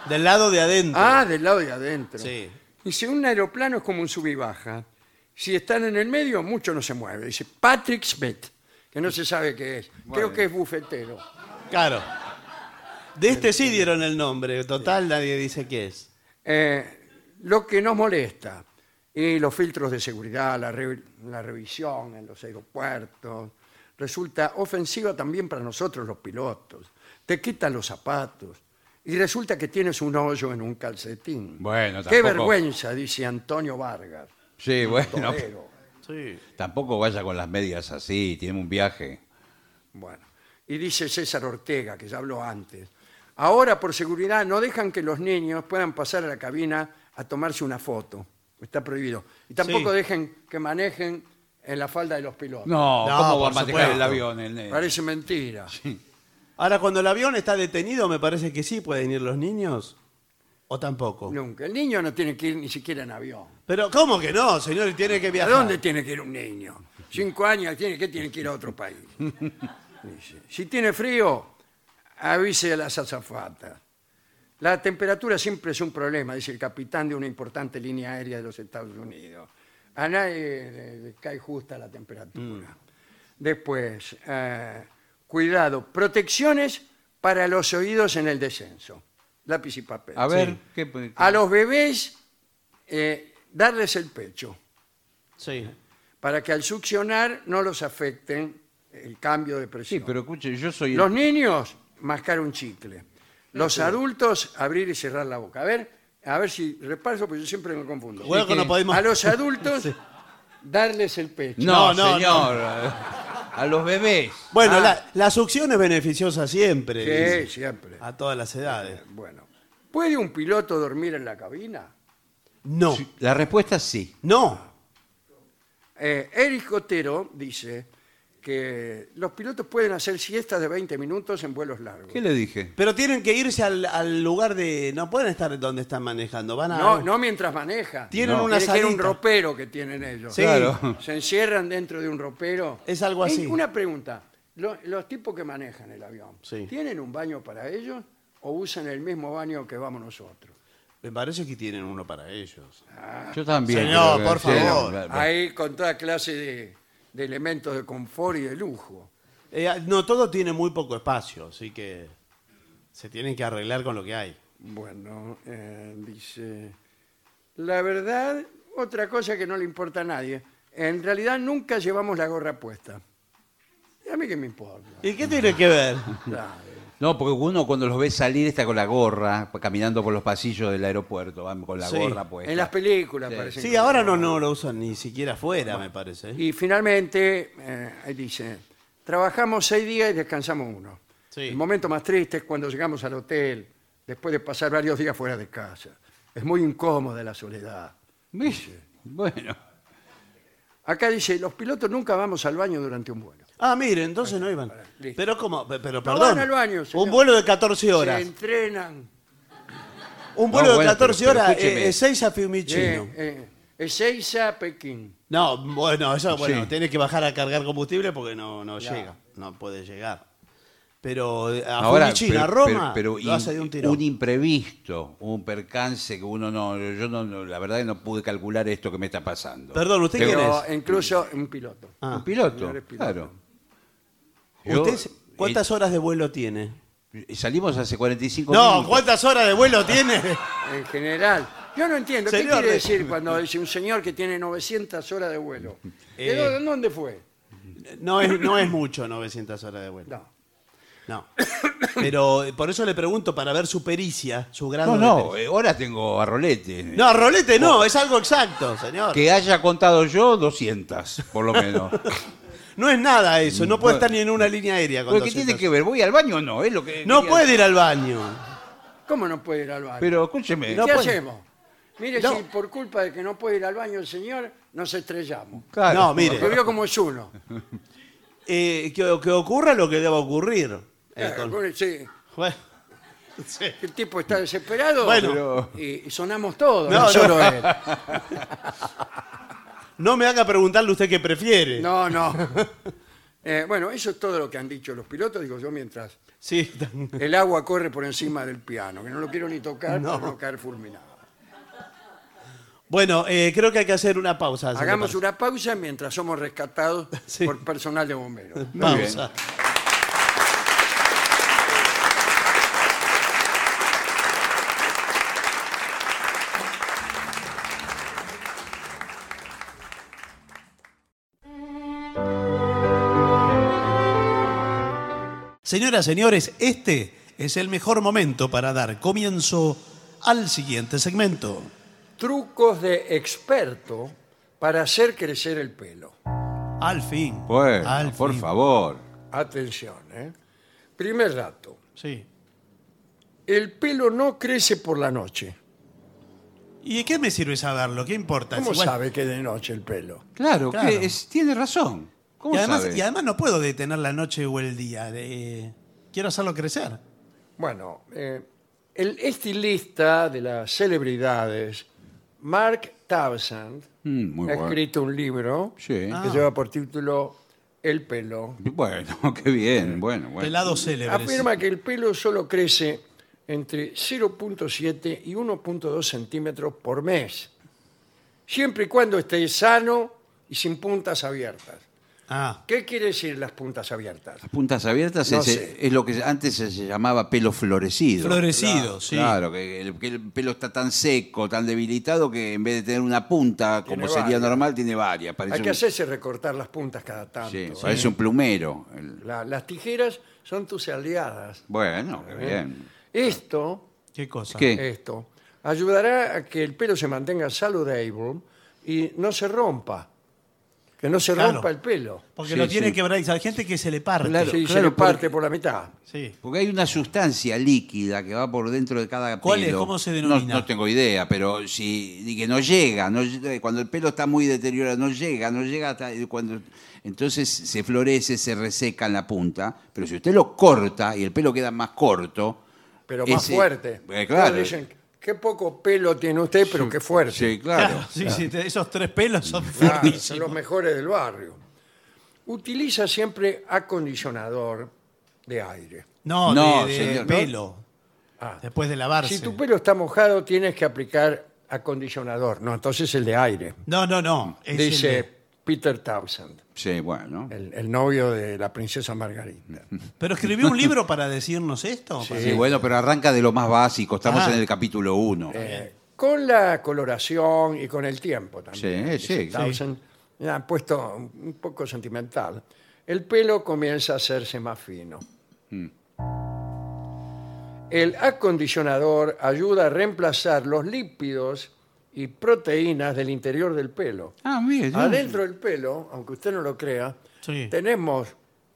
[SPEAKER 2] del lado de adentro.
[SPEAKER 1] Ah, del lado de adentro.
[SPEAKER 2] Sí.
[SPEAKER 1] Dice, un aeroplano es como un sub y baja. Si están en el medio, mucho no se mueve. Dice Patrick Smith, que no se sabe qué es. Creo que es bufetero.
[SPEAKER 2] Claro. De este sí dieron el nombre. Total, nadie dice qué es.
[SPEAKER 1] Eh, lo que nos molesta, y los filtros de seguridad, la, re- la revisión en los aeropuertos, resulta ofensiva también para nosotros los pilotos. Te quitan los zapatos y resulta que tienes un hoyo en un calcetín.
[SPEAKER 3] Bueno,
[SPEAKER 1] Qué
[SPEAKER 3] tampoco-
[SPEAKER 1] vergüenza, dice Antonio Vargas.
[SPEAKER 3] Sí, bueno,
[SPEAKER 1] torero.
[SPEAKER 2] Sí.
[SPEAKER 3] tampoco vaya con las medias así, tiene un viaje.
[SPEAKER 1] Bueno, y dice César Ortega, que ya habló antes, ahora por seguridad no dejan que los niños puedan pasar a la cabina a tomarse una foto. Está prohibido. Y tampoco
[SPEAKER 2] Sí.
[SPEAKER 1] dejen que manejen en la falda de los pilotos.
[SPEAKER 3] No,
[SPEAKER 2] No,
[SPEAKER 3] ¿cómo va
[SPEAKER 2] por
[SPEAKER 3] a manejar
[SPEAKER 2] supuesto.
[SPEAKER 3] el avión? el nene?
[SPEAKER 1] Parece mentira.
[SPEAKER 2] Ahora, cuando el avión está detenido, me parece que sí pueden ir los niños. ¿O tampoco?
[SPEAKER 1] Nunca. El niño no tiene que ir ni siquiera en avión.
[SPEAKER 2] Pero, ¿cómo que no, señor? Tiene que
[SPEAKER 1] ¿A
[SPEAKER 2] viajar.
[SPEAKER 1] dónde tiene que ir un niño? Cinco años, tiene que tiene que ir a otro país. Dice, Si tiene frío, avise a las azafatas. La temperatura siempre es un problema, dice el capitán de una importante línea aérea de los Estados Unidos. A nadie le, le cae justa la temperatura. Después, eh, cuidado, protecciones para los oídos en el descenso. Lápiz y papel.
[SPEAKER 3] A ver,
[SPEAKER 2] Sí.
[SPEAKER 3] ¿qué, qué-
[SPEAKER 1] A los bebés, eh, darles el pecho,
[SPEAKER 2] Sí.
[SPEAKER 1] para que al succionar no los afecten el cambio de
[SPEAKER 3] Sí,
[SPEAKER 1] presión.
[SPEAKER 3] pero escuche, yo soy... el-
[SPEAKER 1] Los niños, mascar un chicle. Los adultos, abrir y cerrar la boca. A ver, a ver si repaso, porque yo siempre me confundo.
[SPEAKER 2] Bueno, que no podemos...
[SPEAKER 1] A los adultos, darles el pecho.
[SPEAKER 3] No,
[SPEAKER 2] No, no,
[SPEAKER 3] señor. A los bebés.
[SPEAKER 2] Bueno,
[SPEAKER 1] Ah.
[SPEAKER 2] la, la succión es beneficiosa siempre.
[SPEAKER 1] Sí,
[SPEAKER 2] dice,
[SPEAKER 1] siempre.
[SPEAKER 2] A todas las edades.
[SPEAKER 1] Bueno. ¿Puede un piloto dormir en la cabina?
[SPEAKER 2] No.
[SPEAKER 3] La respuesta es sí.
[SPEAKER 2] No.
[SPEAKER 1] Eh, Eric Cotero dice que los pilotos pueden hacer siestas de 20 minutos en vuelos largos.
[SPEAKER 3] ¿Qué le dije?
[SPEAKER 2] Pero tienen que irse al, al lugar de... No pueden estar donde están manejando. Van a...
[SPEAKER 1] No, no mientras manejan.
[SPEAKER 2] Tienen
[SPEAKER 3] No.
[SPEAKER 2] una
[SPEAKER 1] Tiene que ir un
[SPEAKER 2] salita.
[SPEAKER 1] ropero que tienen ellos.
[SPEAKER 2] Sí.
[SPEAKER 3] Claro.
[SPEAKER 1] Se encierran dentro de un ropero.
[SPEAKER 2] Es algo así.
[SPEAKER 1] Una pregunta. Lo- Los, tipos que manejan el avión,
[SPEAKER 2] Sí.
[SPEAKER 1] ¿tienen un baño para ellos o usan el mismo baño que vamos nosotros?
[SPEAKER 2] Me parece que tienen uno para ellos.
[SPEAKER 3] Yo también.
[SPEAKER 2] Señor,
[SPEAKER 3] creo que-
[SPEAKER 2] por
[SPEAKER 3] sí,
[SPEAKER 2] favor.
[SPEAKER 3] no, no, no.
[SPEAKER 1] Ahí con toda clase de, de elementos de confort y de lujo.
[SPEAKER 2] Eh, no, todo tiene muy poco espacio, así que se tienen que arreglar con lo que hay.
[SPEAKER 1] Bueno, eh, dice, la verdad, otra cosa que no le importa a nadie, en realidad nunca llevamos la gorra puesta. ¿Y a mí qué me importa?
[SPEAKER 2] ¿Y qué tiene que ver?
[SPEAKER 1] Claro.
[SPEAKER 3] No, porque uno cuando los ve salir está con la gorra, caminando por los pasillos del aeropuerto, van con la
[SPEAKER 2] Sí.
[SPEAKER 3] gorra puesta.
[SPEAKER 1] En las películas
[SPEAKER 3] Sí.
[SPEAKER 1] parece.
[SPEAKER 2] Sí,
[SPEAKER 1] que-
[SPEAKER 2] ahora no, no lo usan ni siquiera afuera, me parece.
[SPEAKER 1] Y finalmente, eh, ahí dice, trabajamos seis días y descansamos uno.
[SPEAKER 2] Sí.
[SPEAKER 1] El momento más triste es cuando llegamos al hotel, después de pasar varios días fuera de casa. Es muy incómoda la soledad.
[SPEAKER 3] ¿Viste? Bueno.
[SPEAKER 1] Acá dice, los pilotos nunca vamos al baño durante un vuelo.
[SPEAKER 2] Ah, mire, entonces no iban.
[SPEAKER 1] listo.
[SPEAKER 2] Pero como, pero
[SPEAKER 1] No
[SPEAKER 2] perdón.
[SPEAKER 1] van al baño, señor.
[SPEAKER 2] Un vuelo de 14 horas.
[SPEAKER 1] Se entrenan.
[SPEAKER 2] Un vuelo
[SPEAKER 3] No,
[SPEAKER 2] de
[SPEAKER 3] bueno,
[SPEAKER 2] 14
[SPEAKER 3] pero- pero
[SPEAKER 2] horas
[SPEAKER 3] escúcheme.
[SPEAKER 2] eh, es 6 a Fiumicino.
[SPEAKER 1] Eh, eh, Ezeiza, Pekín.
[SPEAKER 2] No, bueno, eso, bueno,
[SPEAKER 3] Sí.
[SPEAKER 2] tiene que bajar a cargar combustible porque no, no llega, no puede llegar. Pero eh, a
[SPEAKER 3] Ahora,
[SPEAKER 2] Fiumicino, a Roma,
[SPEAKER 3] pero- pero
[SPEAKER 2] lo hace de un tirón.
[SPEAKER 3] un imprevisto, un percance que uno no, yo no, no- la verdad que no pude calcular esto que me está pasando.
[SPEAKER 2] Perdón, ¿usted
[SPEAKER 3] Pero-
[SPEAKER 2] quién
[SPEAKER 1] Pero
[SPEAKER 2] es?
[SPEAKER 1] incluso un piloto.
[SPEAKER 2] Ah.
[SPEAKER 3] Un piloto. claro. Yo-
[SPEAKER 2] ¿Usted se- cuántas horas de vuelo tiene?
[SPEAKER 3] salimos hace 45
[SPEAKER 2] No,
[SPEAKER 3] minutos.
[SPEAKER 2] ¿cuántas horas de vuelo tiene?
[SPEAKER 1] En general. Yo no entiendo. ¿Qué quiere
[SPEAKER 2] de-
[SPEAKER 1] decir cuando dice un señor que tiene 900 horas de vuelo? ¿De
[SPEAKER 2] Eh.
[SPEAKER 1] dónde- dónde fue?
[SPEAKER 2] No es, no es mucho 900 horas de vuelo.
[SPEAKER 1] No.
[SPEAKER 2] No. Pero eh, por eso le pregunto para ver su pericia, su grado
[SPEAKER 3] No,
[SPEAKER 2] de
[SPEAKER 3] no,
[SPEAKER 2] pericia.
[SPEAKER 3] eh, ahora tengo a rolete.
[SPEAKER 2] No, rolete no, es algo exacto, señor.
[SPEAKER 3] Que haya contado yo 200, por lo menos.
[SPEAKER 2] No es nada eso, no puede estar ni en una línea aérea con
[SPEAKER 3] ¿qué
[SPEAKER 2] 200.
[SPEAKER 3] tiene que ver? ¿Voy al baño o no? Es lo que
[SPEAKER 2] No
[SPEAKER 3] quería-
[SPEAKER 2] puede ir al baño.
[SPEAKER 1] ¿Cómo no puede ir al baño?
[SPEAKER 3] Pero escúcheme.
[SPEAKER 2] No
[SPEAKER 1] ¿Qué
[SPEAKER 2] puede.
[SPEAKER 1] hacemos? Mire,
[SPEAKER 2] No.
[SPEAKER 1] si por culpa de que no puede ir al baño el señor, nos estrellamos.
[SPEAKER 3] Claro.
[SPEAKER 2] No, mire.
[SPEAKER 1] Porque vio como es uno.
[SPEAKER 2] Eh, que, que ocurra lo que deba ocurrir. Eh,
[SPEAKER 1] Claro,
[SPEAKER 2] con-
[SPEAKER 1] sí,
[SPEAKER 2] Bueno, sí.
[SPEAKER 1] el tipo está desesperado
[SPEAKER 2] Bueno.
[SPEAKER 1] y, y sonamos todos,
[SPEAKER 2] No,
[SPEAKER 1] no,
[SPEAKER 2] no.
[SPEAKER 1] solo él.
[SPEAKER 2] No me haga preguntarle usted qué prefiere.
[SPEAKER 1] No, no. Eh, bueno, eso es todo lo que han dicho los pilotos, digo yo, mientras
[SPEAKER 2] Sí.
[SPEAKER 1] el agua corre por encima del piano, que no lo quiero ni tocar
[SPEAKER 2] No.
[SPEAKER 1] para no caer fulminado.
[SPEAKER 2] Bueno, eh, creo que hay que hacer una pausa.
[SPEAKER 1] Hagamos una pausa mientras somos rescatados
[SPEAKER 2] Sí.
[SPEAKER 1] por personal de bomberos.
[SPEAKER 2] pausa. Señoras, señores, este es el mejor momento para dar comienzo al siguiente segmento.
[SPEAKER 1] Trucos de experto para hacer crecer el pelo.
[SPEAKER 2] Al fin.
[SPEAKER 3] Bueno,
[SPEAKER 2] al
[SPEAKER 3] por
[SPEAKER 2] fin.
[SPEAKER 3] favor.
[SPEAKER 1] Atención, ¿eh? Primer dato.
[SPEAKER 2] Sí.
[SPEAKER 1] El pelo no crece por la noche.
[SPEAKER 2] ¿Y de qué me sirve saberlo? ¿Qué importa?
[SPEAKER 1] ¿Cómo
[SPEAKER 2] Si igual-
[SPEAKER 1] sabe que es de noche el pelo?
[SPEAKER 3] Claro,
[SPEAKER 2] Claro.
[SPEAKER 3] que es- tiene razón. ¿Cómo
[SPEAKER 2] Y además,
[SPEAKER 3] sabe?
[SPEAKER 2] y además no puedo detener la noche o el día. de- Quiero hacerlo crecer.
[SPEAKER 1] Bueno, eh, el estilista de las celebridades, Mark Townsend,
[SPEAKER 3] Mm, muy
[SPEAKER 1] ha
[SPEAKER 3] bueno.
[SPEAKER 1] escrito un libro
[SPEAKER 3] Sí.
[SPEAKER 2] Ah.
[SPEAKER 1] que lleva por título El pelo.
[SPEAKER 3] Bueno, qué bien, bueno, bueno.
[SPEAKER 2] Pelado célebre.
[SPEAKER 1] Afirma que el pelo solo crece entre 0.7 y 1.2 centímetros por mes, siempre y cuando esté sano y sin puntas abiertas.
[SPEAKER 2] Ah,
[SPEAKER 1] ¿Qué quiere decir las puntas abiertas?
[SPEAKER 3] Las puntas abiertas
[SPEAKER 1] No
[SPEAKER 3] es,
[SPEAKER 1] sé.
[SPEAKER 3] es lo que antes se llamaba pelo florecido.
[SPEAKER 2] florecido, sí.
[SPEAKER 3] Claro, que el, que el pelo está tan seco, tan debilitado, que en vez de tener una punta, como
[SPEAKER 1] Tiene
[SPEAKER 3] sería
[SPEAKER 1] varias.
[SPEAKER 3] normal, tiene varias. Parece
[SPEAKER 1] Hay que
[SPEAKER 3] un-
[SPEAKER 1] hacerse recortar las puntas cada tanto.
[SPEAKER 3] sí,
[SPEAKER 1] ¿eh?
[SPEAKER 3] parece un plumero. El-
[SPEAKER 1] La- las tijeras son tus aliadas.
[SPEAKER 3] bueno, qué
[SPEAKER 1] ¿eh?
[SPEAKER 3] bien.
[SPEAKER 1] Esto,
[SPEAKER 2] ¿Qué cosa?
[SPEAKER 3] ¿Qué?
[SPEAKER 1] esto, ayudará a que el pelo se mantenga saludable y no se rompa. Que no se
[SPEAKER 2] Claro.
[SPEAKER 1] rompa el pelo.
[SPEAKER 2] Porque
[SPEAKER 3] Sí,
[SPEAKER 2] lo tiene
[SPEAKER 3] sí.
[SPEAKER 2] Hay gente que se le parte.
[SPEAKER 3] Claro.
[SPEAKER 1] Sí, se le parte por la mitad.
[SPEAKER 2] Sí.
[SPEAKER 3] Porque hay una sustancia líquida que va por dentro de cada
[SPEAKER 2] ¿Cuál es?
[SPEAKER 3] pelo.
[SPEAKER 2] ¿Cómo se
[SPEAKER 3] No-
[SPEAKER 2] denomina?
[SPEAKER 3] No, tengo idea, pero si y que no llega, no lle- cuando el pelo está muy deteriorado, no llega, no llega hasta cuando entonces se florece, se reseca en la punta, pero si usted lo corta y el pelo queda más corto,
[SPEAKER 1] Pero más
[SPEAKER 3] ese-
[SPEAKER 1] fuerte.
[SPEAKER 3] Eh, claro.
[SPEAKER 1] Todos dicen, qué poco pelo tiene usted, pero qué fuerte.
[SPEAKER 3] Sí, claro.
[SPEAKER 2] Claro, sí, sí, te- esos tres pelos son
[SPEAKER 1] Claro, son los
[SPEAKER 2] fuertísimos.
[SPEAKER 1] mejores del barrio. Utiliza siempre acondicionador de aire.
[SPEAKER 2] No,
[SPEAKER 3] No,
[SPEAKER 2] de, de
[SPEAKER 3] señor, ¿no?
[SPEAKER 2] pelo.
[SPEAKER 1] Ah.
[SPEAKER 2] Después de lavarse.
[SPEAKER 1] Si tu pelo está mojado, tienes que aplicar acondicionador. No, entonces el de aire.
[SPEAKER 2] No, no, no. es el
[SPEAKER 1] Dice
[SPEAKER 2] de-
[SPEAKER 1] Peter Townsend,
[SPEAKER 3] Sí, bueno.
[SPEAKER 1] el, el novio de la princesa Margarita.
[SPEAKER 2] Pero escribió un libro para decirnos esto.
[SPEAKER 3] Sí, bueno, pero arranca de lo más básico. Estamos
[SPEAKER 2] Ah.
[SPEAKER 3] en el capítulo 1.
[SPEAKER 1] Eh, con la coloración y con el tiempo también.
[SPEAKER 3] Sí,
[SPEAKER 1] dice
[SPEAKER 3] sí,
[SPEAKER 1] Townsend. Me han puesto un un poco sentimental. El pelo comienza a hacerse más fino.
[SPEAKER 3] Mm.
[SPEAKER 1] El acondicionador ayuda a reemplazar los lípidos y proteínas del interior del pelo.
[SPEAKER 3] Ah, mire. yo-
[SPEAKER 1] Adentro del pelo, aunque usted no lo crea,
[SPEAKER 2] Sí.
[SPEAKER 1] tenemos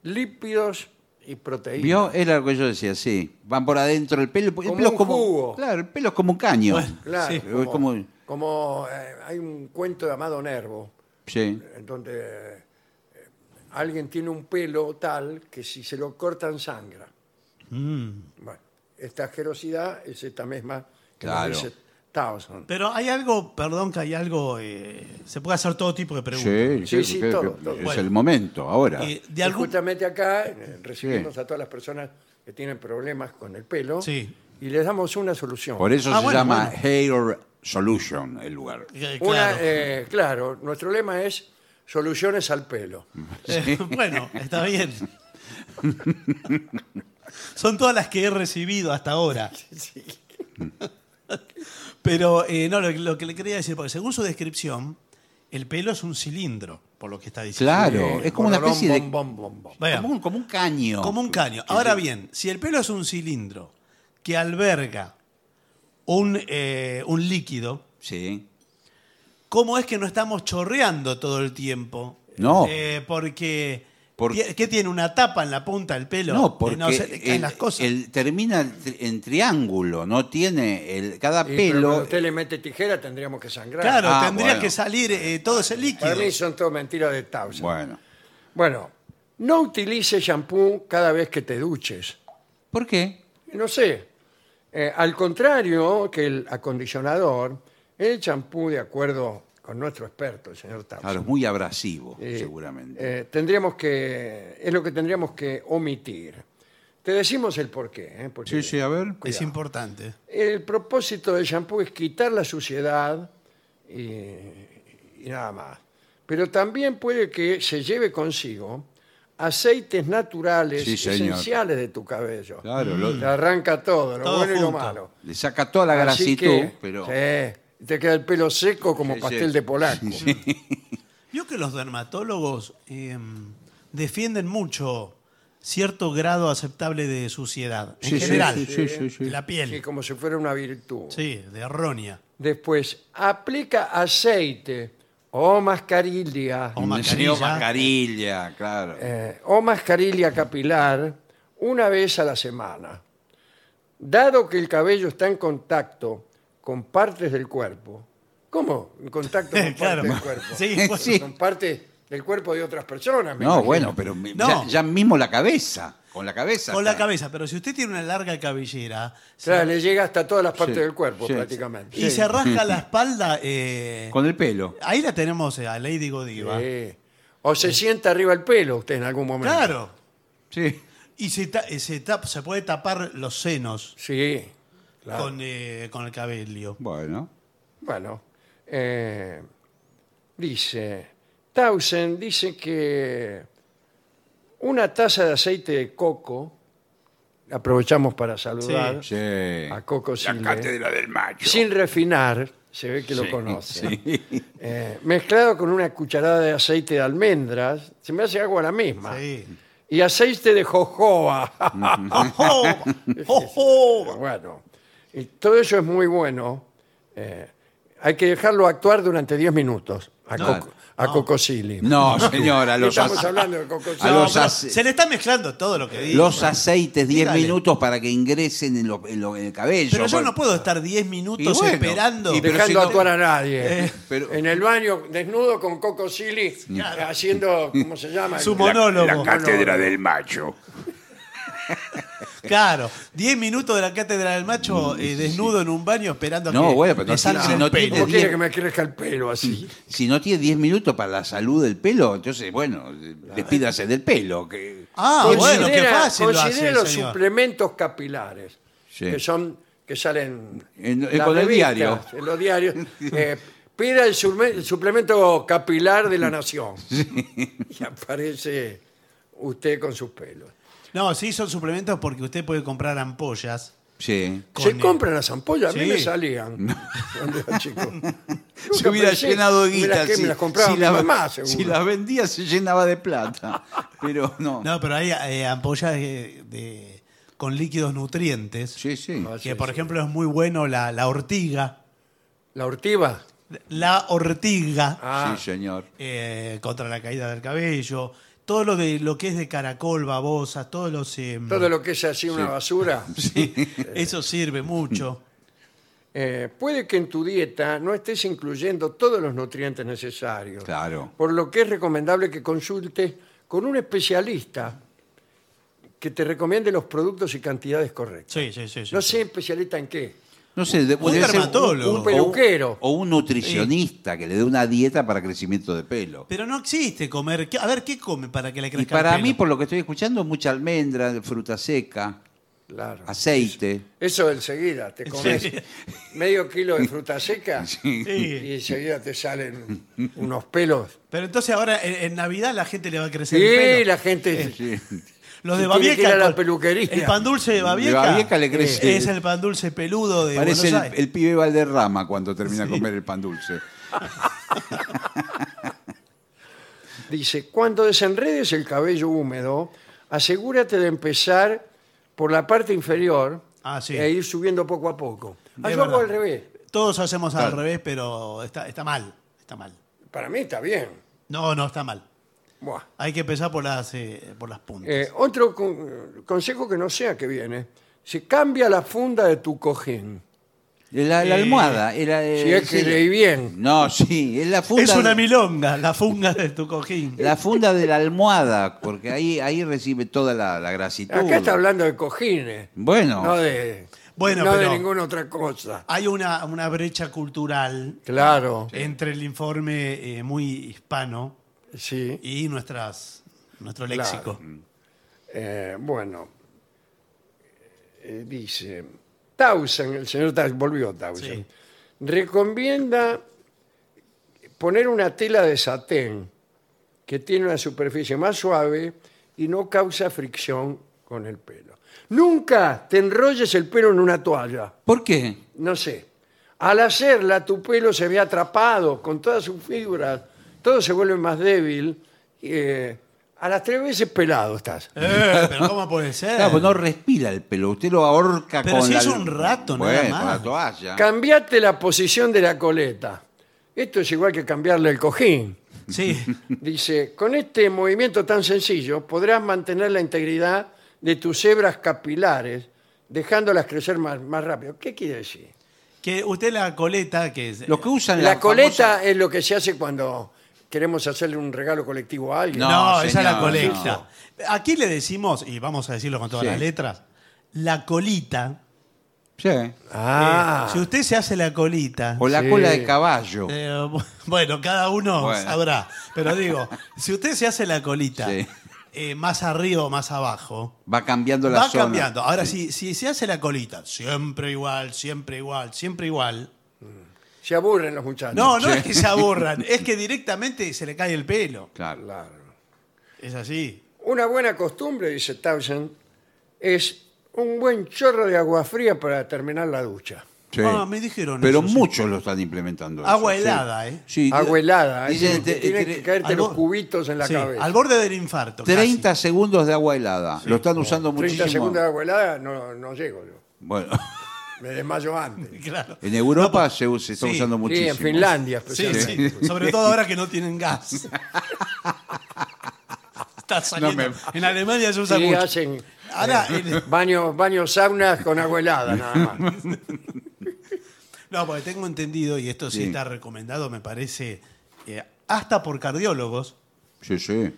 [SPEAKER 1] lípidos y proteínas.
[SPEAKER 3] ¿Vio? Era lo que yo decía, sí. Van por adentro del pelo. El
[SPEAKER 1] Como
[SPEAKER 3] pelo es
[SPEAKER 1] un
[SPEAKER 3] como,
[SPEAKER 1] jugo.
[SPEAKER 3] Claro, el pelo es como un caño.
[SPEAKER 2] Bueno.
[SPEAKER 1] Claro,
[SPEAKER 2] Sí.
[SPEAKER 1] como,
[SPEAKER 3] Como-
[SPEAKER 1] como, eh, hay un cuento de Amado Nervo,
[SPEAKER 3] Sí.
[SPEAKER 1] en donde eh, alguien tiene un pelo tal que si se lo cortan sangra.
[SPEAKER 2] Mm.
[SPEAKER 1] Bueno, esta asquerosidad es esta misma que nos
[SPEAKER 3] Claro.
[SPEAKER 1] dice
[SPEAKER 2] Pero hay algo, perdón, que hay algo. eh, se puede hacer todo tipo de preguntas.
[SPEAKER 3] Sí,
[SPEAKER 1] Sí, sí,
[SPEAKER 3] que-
[SPEAKER 1] todo.
[SPEAKER 3] Es
[SPEAKER 2] Bueno.
[SPEAKER 3] el momento, ahora.
[SPEAKER 2] Eh, de
[SPEAKER 1] Y
[SPEAKER 2] algún-
[SPEAKER 1] justamente acá eh, recibimos a todas las personas que tienen problemas con el pelo
[SPEAKER 2] Sí.
[SPEAKER 1] y les damos una solución.
[SPEAKER 3] Por eso
[SPEAKER 2] Ah,
[SPEAKER 3] se
[SPEAKER 2] bueno,
[SPEAKER 3] llama
[SPEAKER 2] bueno.
[SPEAKER 3] Hair Solution el lugar.
[SPEAKER 2] Eh,
[SPEAKER 1] Una,
[SPEAKER 2] claro.
[SPEAKER 1] eh, claro, nuestro lema es soluciones al pelo.
[SPEAKER 2] Eh, bueno, está bien. Son todas las que he recibido hasta ahora. Pero eh, no, lo, lo que le quería decir, porque según su descripción, el pelo es un cilindro, por lo que está diciendo.
[SPEAKER 3] Claro, es como una especie de.
[SPEAKER 1] bom, bom, bom, bom.
[SPEAKER 2] Vaya,
[SPEAKER 3] Como un, como un caño.
[SPEAKER 2] como un caño. Ahora bien, si el pelo es un cilindro que alberga un, eh, un líquido,
[SPEAKER 3] Sí.
[SPEAKER 2] ¿cómo es que no estamos chorreando todo el tiempo?
[SPEAKER 3] No.
[SPEAKER 2] Eh, porque.
[SPEAKER 3] Por-
[SPEAKER 2] ti- ¿Qué tiene? ¿Una tapa en la punta del pelo?
[SPEAKER 3] No,
[SPEAKER 2] Que
[SPEAKER 3] porque
[SPEAKER 2] no se le caen
[SPEAKER 3] el-
[SPEAKER 2] las cosas.
[SPEAKER 3] el termina en triángulo, no tiene el, cada
[SPEAKER 1] Y, pero cuando
[SPEAKER 3] pelo.
[SPEAKER 1] usted le mete tijera tendríamos que sangrar.
[SPEAKER 2] Claro,
[SPEAKER 3] Ah,
[SPEAKER 2] tendría
[SPEAKER 3] bueno.
[SPEAKER 2] que salir eh, todo ese líquido.
[SPEAKER 1] Para mí son todo mentiras de Townsend.
[SPEAKER 3] Bueno.
[SPEAKER 1] Bueno, no utilice shampoo cada vez que te duches.
[SPEAKER 3] ¿Por qué?
[SPEAKER 1] No sé. eh, al contrario que el acondicionador, el champú, de acuerdo con nuestro experto, el señor Townsend,
[SPEAKER 3] Claro, es muy abrasivo,
[SPEAKER 1] eh,
[SPEAKER 3] seguramente.
[SPEAKER 1] eh, tendríamos que, es lo que tendríamos que omitir. Te decimos el porqué. ¿eh? Porque
[SPEAKER 3] sí, sí, a ver.
[SPEAKER 2] Es importante.
[SPEAKER 1] El propósito del shampoo es quitar la suciedad y, y nada más. Pero también puede que se lleve consigo aceites naturales
[SPEAKER 3] Sí, señor.
[SPEAKER 1] esenciales de tu cabello.
[SPEAKER 3] Claro, lo-
[SPEAKER 1] Te arranca todo, lo
[SPEAKER 2] Todo
[SPEAKER 1] bueno y lo
[SPEAKER 2] junto.
[SPEAKER 1] malo.
[SPEAKER 3] Le saca toda la
[SPEAKER 1] Así
[SPEAKER 3] grasitud,
[SPEAKER 1] que,
[SPEAKER 3] pero.
[SPEAKER 1] sí, te queda el pelo seco como
[SPEAKER 3] Sí,
[SPEAKER 1] pastel
[SPEAKER 3] sí.
[SPEAKER 1] de polaco.
[SPEAKER 2] Vio que los dermatólogos eh, defienden mucho cierto grado aceptable de suciedad. En
[SPEAKER 3] Sí, sí,
[SPEAKER 2] general.
[SPEAKER 3] sí, sí, sí, sí.
[SPEAKER 2] de La piel.
[SPEAKER 1] Sí, como si fuera una virtud.
[SPEAKER 2] Sí, de errónea.
[SPEAKER 1] Después, aplica aceite o mascarilla
[SPEAKER 2] O
[SPEAKER 3] Sí,
[SPEAKER 2] mascarilla.
[SPEAKER 3] o mascarilla, claro.
[SPEAKER 1] eh, o mascarilla capilar una vez a la semana. Dado que el cabello está en contacto con partes del cuerpo. ¿Cómo? En contacto con
[SPEAKER 2] Claro.
[SPEAKER 1] partes del cuerpo.
[SPEAKER 2] Sí, bueno.
[SPEAKER 3] Sí.
[SPEAKER 1] Con partes del cuerpo de otras personas. me
[SPEAKER 3] No,
[SPEAKER 1] imagino.
[SPEAKER 3] bueno, pero
[SPEAKER 2] No.
[SPEAKER 3] Ya, ya mismo la cabeza. Con la cabeza.
[SPEAKER 2] Con la
[SPEAKER 3] está.
[SPEAKER 2] cabeza, pero si usted tiene una larga cabellera
[SPEAKER 1] O sea, le llega hasta todas las partes
[SPEAKER 3] Sí,
[SPEAKER 1] del cuerpo
[SPEAKER 3] sí.
[SPEAKER 1] prácticamente.
[SPEAKER 2] y se rasca la espalda, eh,
[SPEAKER 3] Con el pelo.
[SPEAKER 2] ahí la tenemos eh, a Lady Godiva.
[SPEAKER 1] Sí. O se sienta arriba el pelo usted en algún momento.
[SPEAKER 2] Claro.
[SPEAKER 3] Sí.
[SPEAKER 2] Y se, ta- eh, se, tap- se puede tapar los senos.
[SPEAKER 1] Sí. Claro.
[SPEAKER 2] con, eh, con el cabello.
[SPEAKER 3] Bueno.
[SPEAKER 1] Bueno, eh, dice, Tausen dice que una taza de aceite de coco, aprovechamos para saludar
[SPEAKER 3] Sí.
[SPEAKER 1] a Coco
[SPEAKER 3] La
[SPEAKER 1] Silve,
[SPEAKER 3] cátedra del macho.
[SPEAKER 1] sin refinar, se ve que lo conoce, eh, mezclado con una cucharada de aceite de almendras, se me hace agua la misma,
[SPEAKER 2] Sí.
[SPEAKER 1] y aceite de jojoba.
[SPEAKER 2] ¡Oh! ¡Oh!
[SPEAKER 1] Bueno, y todo eso es muy bueno. Eh, hay que dejarlo actuar durante 10 minutos a,
[SPEAKER 3] No,
[SPEAKER 1] Coco, a Cocosili.
[SPEAKER 3] No, señora, los,
[SPEAKER 1] Estamos
[SPEAKER 3] ace-
[SPEAKER 1] hablando de Cocosili.
[SPEAKER 3] a
[SPEAKER 2] No,
[SPEAKER 3] los
[SPEAKER 2] pero
[SPEAKER 3] ace-
[SPEAKER 2] se le está mezclando todo lo que dice.
[SPEAKER 3] los aceites 10
[SPEAKER 2] Dígale.
[SPEAKER 3] minutos para que ingresen en, lo- en lo- en el cabello.
[SPEAKER 2] Pero yo
[SPEAKER 3] Por-
[SPEAKER 2] no puedo estar 10 minutos
[SPEAKER 3] Y bueno,
[SPEAKER 2] esperando.
[SPEAKER 3] y pero
[SPEAKER 1] dejando
[SPEAKER 3] si no-
[SPEAKER 1] actuar a nadie.
[SPEAKER 2] Eh,
[SPEAKER 3] pero-
[SPEAKER 1] en el baño, desnudo con Coco Silly, haciendo, ¿cómo se llama?
[SPEAKER 2] Su
[SPEAKER 1] La-
[SPEAKER 2] monólogo.
[SPEAKER 1] la cátedra
[SPEAKER 3] del macho.
[SPEAKER 2] Claro, 10 minutos de la cátedra del macho eh, desnudo en un baño esperando a
[SPEAKER 3] No,
[SPEAKER 2] que
[SPEAKER 3] bueno, pero
[SPEAKER 2] le
[SPEAKER 3] no,
[SPEAKER 2] salga
[SPEAKER 3] si
[SPEAKER 2] el
[SPEAKER 3] no
[SPEAKER 2] pelo.
[SPEAKER 3] tiene-
[SPEAKER 1] ¿Cómo quiere
[SPEAKER 3] diez-
[SPEAKER 1] que me crezca el pelo así?
[SPEAKER 3] Si no tiene 10 minutos para la salud del pelo, entonces, bueno, despídase del pelo. Que...
[SPEAKER 2] Ah, bueno, qué
[SPEAKER 1] Considera-
[SPEAKER 2] fácil lo
[SPEAKER 1] considere
[SPEAKER 2] hace,
[SPEAKER 1] los
[SPEAKER 2] señor.
[SPEAKER 1] suplementos capilares,
[SPEAKER 3] Sí.
[SPEAKER 1] que son que salen
[SPEAKER 3] En- en-
[SPEAKER 1] las
[SPEAKER 3] con el diario.
[SPEAKER 1] en los diarios. Eh, pida el, el suplemento capilar de la nación. Y aparece usted con sus pelos.
[SPEAKER 2] No, sí son suplementos porque usted puede comprar ampollas.
[SPEAKER 3] Sí.
[SPEAKER 2] con,
[SPEAKER 1] Se compran las ampollas, a mí
[SPEAKER 2] sí.
[SPEAKER 1] me salían cuando era chico.
[SPEAKER 3] Se
[SPEAKER 1] Nunca
[SPEAKER 3] hubiera
[SPEAKER 1] pensé-
[SPEAKER 3] llenado de
[SPEAKER 1] me
[SPEAKER 3] guita.
[SPEAKER 1] las, que
[SPEAKER 3] si-
[SPEAKER 1] me las compraba
[SPEAKER 3] si la-
[SPEAKER 1] mi mamá, seguro.
[SPEAKER 3] Si las vendía, se llenaba de plata. Pero no.
[SPEAKER 2] No, pero hay eh, ampollas de, de- con líquidos nutrientes.
[SPEAKER 3] Sí, sí.
[SPEAKER 1] Ah,
[SPEAKER 2] Que
[SPEAKER 1] sí,
[SPEAKER 2] por
[SPEAKER 1] sí.
[SPEAKER 2] ejemplo es muy bueno la, la ortiga.
[SPEAKER 1] La ortiva.
[SPEAKER 2] La ortiga
[SPEAKER 1] Ah,
[SPEAKER 3] Sí, señor.
[SPEAKER 2] eh, contra la caída del cabello. Todo lo de lo que es de caracol, babosas, todos los. eh,
[SPEAKER 1] todo lo que es así una basura.
[SPEAKER 2] Eso sirve mucho.
[SPEAKER 1] Eh, puede que en tu dieta no estés incluyendo todos los nutrientes necesarios.
[SPEAKER 3] Claro.
[SPEAKER 1] Por lo que es recomendable que consultes con un especialista que te recomiende los productos y cantidades correctas.
[SPEAKER 2] Sí, sí, sí. sí,
[SPEAKER 1] No
[SPEAKER 2] sí.
[SPEAKER 1] sé especialista en qué.
[SPEAKER 3] No sé, de-
[SPEAKER 2] Un
[SPEAKER 3] ser
[SPEAKER 2] dermatólogo.
[SPEAKER 1] Un peluquero.
[SPEAKER 3] O un nutricionista que le dé una dieta para crecimiento de pelo.
[SPEAKER 2] Pero no existe comer. ¿qué- A ver, ¿qué come para que le
[SPEAKER 3] Y
[SPEAKER 2] crezca el
[SPEAKER 3] para
[SPEAKER 2] pelo?
[SPEAKER 3] mí, por lo que estoy escuchando, mucha almendra, fruta seca,
[SPEAKER 1] Claro.
[SPEAKER 3] aceite.
[SPEAKER 1] Eso enseguida, te comes
[SPEAKER 2] Sí.
[SPEAKER 1] medio kilo de fruta seca
[SPEAKER 2] Sí.
[SPEAKER 1] y enseguida te salen unos pelos.
[SPEAKER 2] Pero entonces ahora en, en Navidad la gente le va a crecer
[SPEAKER 1] Y
[SPEAKER 2] el pelo.
[SPEAKER 1] la gente...
[SPEAKER 3] Sí.
[SPEAKER 2] Los de Babieca.
[SPEAKER 1] a la
[SPEAKER 2] con-
[SPEAKER 1] peluquería.
[SPEAKER 2] El pan dulce de Babieca.
[SPEAKER 3] Babieca le crece.
[SPEAKER 2] eh, Es el pan dulce peludo de
[SPEAKER 3] Parece el,
[SPEAKER 2] Buenos Aires.
[SPEAKER 3] el pibe Valderrama cuando termina de comer el pan dulce.
[SPEAKER 1] Dice, cuando desenredes el cabello húmedo, asegúrate de empezar por la parte inferior
[SPEAKER 2] Ah, sí.
[SPEAKER 1] e ir subiendo poco a poco. Ah, yo hago al revés.
[SPEAKER 2] Todos hacemos al revés, pero está, está mal. Está mal.
[SPEAKER 1] Para mí está bien.
[SPEAKER 2] No, no, está mal.
[SPEAKER 1] Buah.
[SPEAKER 2] Hay que empezar por las, eh, por las puntas.
[SPEAKER 1] Eh, otro con- consejo que no sea que viene. Se cambia la funda de tu cojín.
[SPEAKER 3] La, la
[SPEAKER 2] Eh,
[SPEAKER 3] almohada. Era, eh,
[SPEAKER 1] Si es que
[SPEAKER 3] sí.
[SPEAKER 1] leí bien.
[SPEAKER 3] No, sí, es la funda.
[SPEAKER 2] es una milonga, la funga de tu cojín.
[SPEAKER 3] La funda de la almohada, porque ahí, ahí recibe toda la, la grasitud.
[SPEAKER 1] Acá está hablando de cojines.
[SPEAKER 3] Bueno,
[SPEAKER 1] No de,
[SPEAKER 2] Bueno,
[SPEAKER 1] no de
[SPEAKER 2] pero-
[SPEAKER 1] ninguna otra cosa.
[SPEAKER 2] Hay una, una brecha cultural
[SPEAKER 1] Claro.
[SPEAKER 2] entre el informe eh, muy hispano
[SPEAKER 1] Sí.
[SPEAKER 2] y nuestras, nuestro
[SPEAKER 1] Claro.
[SPEAKER 2] léxico.
[SPEAKER 1] Eh, bueno, eh, dice, Tausen, el señor Tausen, volvió Tausen,
[SPEAKER 2] Sí.
[SPEAKER 1] recomienda poner una tela de satén que tiene una superficie más suave y no causa fricción con el pelo. Nunca te enrolles el pelo en una toalla,
[SPEAKER 3] ¿por qué?
[SPEAKER 1] no sé. Al hacerla, tu pelo se ve atrapado con todas sus fibras, todo se vuelve más débil. eh, a las tres veces pelado estás.
[SPEAKER 2] Eh, pero ¿cómo puede ser?
[SPEAKER 3] Claro, pues no respira el pelo, usted lo ahorca
[SPEAKER 2] Pero
[SPEAKER 3] con
[SPEAKER 2] si
[SPEAKER 3] la...
[SPEAKER 2] es un rato, nada
[SPEAKER 3] bueno,
[SPEAKER 2] más.
[SPEAKER 3] con la toalla.
[SPEAKER 1] Cambiate la posición de la coleta. Esto es igual que cambiarle el cojín.
[SPEAKER 2] Sí.
[SPEAKER 1] Dice, con este movimiento tan sencillo podrás mantener la integridad de tus hebras capilares, dejándolas crecer más, más rápido. ¿Qué quiere decir?
[SPEAKER 2] Que usted la coleta, que es...
[SPEAKER 3] Lo que usan
[SPEAKER 1] La,
[SPEAKER 3] la
[SPEAKER 1] coleta
[SPEAKER 3] famosa-
[SPEAKER 1] es lo que se hace cuando queremos hacerle un regalo colectivo a alguien.
[SPEAKER 2] No,
[SPEAKER 3] No,
[SPEAKER 2] esa es la
[SPEAKER 3] señor,
[SPEAKER 2] colecta. Aquí le decimos, y vamos a decirlo con todas
[SPEAKER 3] Sí.
[SPEAKER 2] las letras, la colita.
[SPEAKER 3] Sí.
[SPEAKER 1] Ah,
[SPEAKER 2] Eh, si usted se hace la colita,
[SPEAKER 3] O la
[SPEAKER 1] Sí.
[SPEAKER 3] cola de caballo.
[SPEAKER 2] eh, bueno, cada uno
[SPEAKER 3] Bueno.
[SPEAKER 2] sabrá. Pero digo, si usted se hace la colita
[SPEAKER 3] Sí.
[SPEAKER 2] eh, más arriba o más abajo,
[SPEAKER 3] Va cambiando la
[SPEAKER 2] va
[SPEAKER 3] zona.
[SPEAKER 2] cambiando. Ahora, si, si se hace la colita, siempre igual, siempre igual, siempre igual.
[SPEAKER 1] Se aburren los muchachos.
[SPEAKER 2] No, no es que se aburran, es que directamente se le cae el pelo.
[SPEAKER 3] Claro.
[SPEAKER 1] Claro.
[SPEAKER 2] Es así.
[SPEAKER 1] Una buena costumbre, dice Townsend, es un buen chorro de agua fría para terminar la ducha.
[SPEAKER 3] Sí.
[SPEAKER 2] Ah, me dijeron
[SPEAKER 3] Pero
[SPEAKER 2] eso, sí.
[SPEAKER 3] muchos lo están implementando.
[SPEAKER 2] Agua
[SPEAKER 3] eso,
[SPEAKER 2] helada,
[SPEAKER 3] sí.
[SPEAKER 2] ¿eh?
[SPEAKER 3] Sí,
[SPEAKER 1] Agua helada,
[SPEAKER 3] dicen,
[SPEAKER 1] que
[SPEAKER 3] te-
[SPEAKER 1] tienen
[SPEAKER 3] te-
[SPEAKER 1] que caerte
[SPEAKER 2] al
[SPEAKER 1] los cubitos en la
[SPEAKER 2] Sí,
[SPEAKER 1] cabeza.
[SPEAKER 2] al borde del infarto.
[SPEAKER 3] 30
[SPEAKER 2] casi.
[SPEAKER 3] segundos de agua helada. Lo están usando
[SPEAKER 1] 30
[SPEAKER 3] muchísimo.
[SPEAKER 1] segundos de agua helada no, no llego yo.
[SPEAKER 3] Bueno,
[SPEAKER 1] Me desmayo antes.
[SPEAKER 2] Claro.
[SPEAKER 3] en Europa
[SPEAKER 2] No,
[SPEAKER 3] se, está
[SPEAKER 2] sí,
[SPEAKER 3] usando
[SPEAKER 1] Sí,
[SPEAKER 3] muchísimo.
[SPEAKER 1] en Finlandia
[SPEAKER 2] Sí,
[SPEAKER 1] especialmente.
[SPEAKER 2] sí. Sobre todo ahora que no tienen gas. Está saliendo.
[SPEAKER 3] No me-
[SPEAKER 2] En Alemania se usa
[SPEAKER 1] Sí,
[SPEAKER 2] mucho.
[SPEAKER 1] hacen
[SPEAKER 2] Ahora,
[SPEAKER 1] eh,
[SPEAKER 2] en-
[SPEAKER 1] baños baños saunas con agua helada, nada más.
[SPEAKER 2] no, porque tengo entendido, y esto sí,
[SPEAKER 3] Sí.
[SPEAKER 2] está recomendado, me parece, eh, hasta por cardiólogos,
[SPEAKER 3] Sí, sí.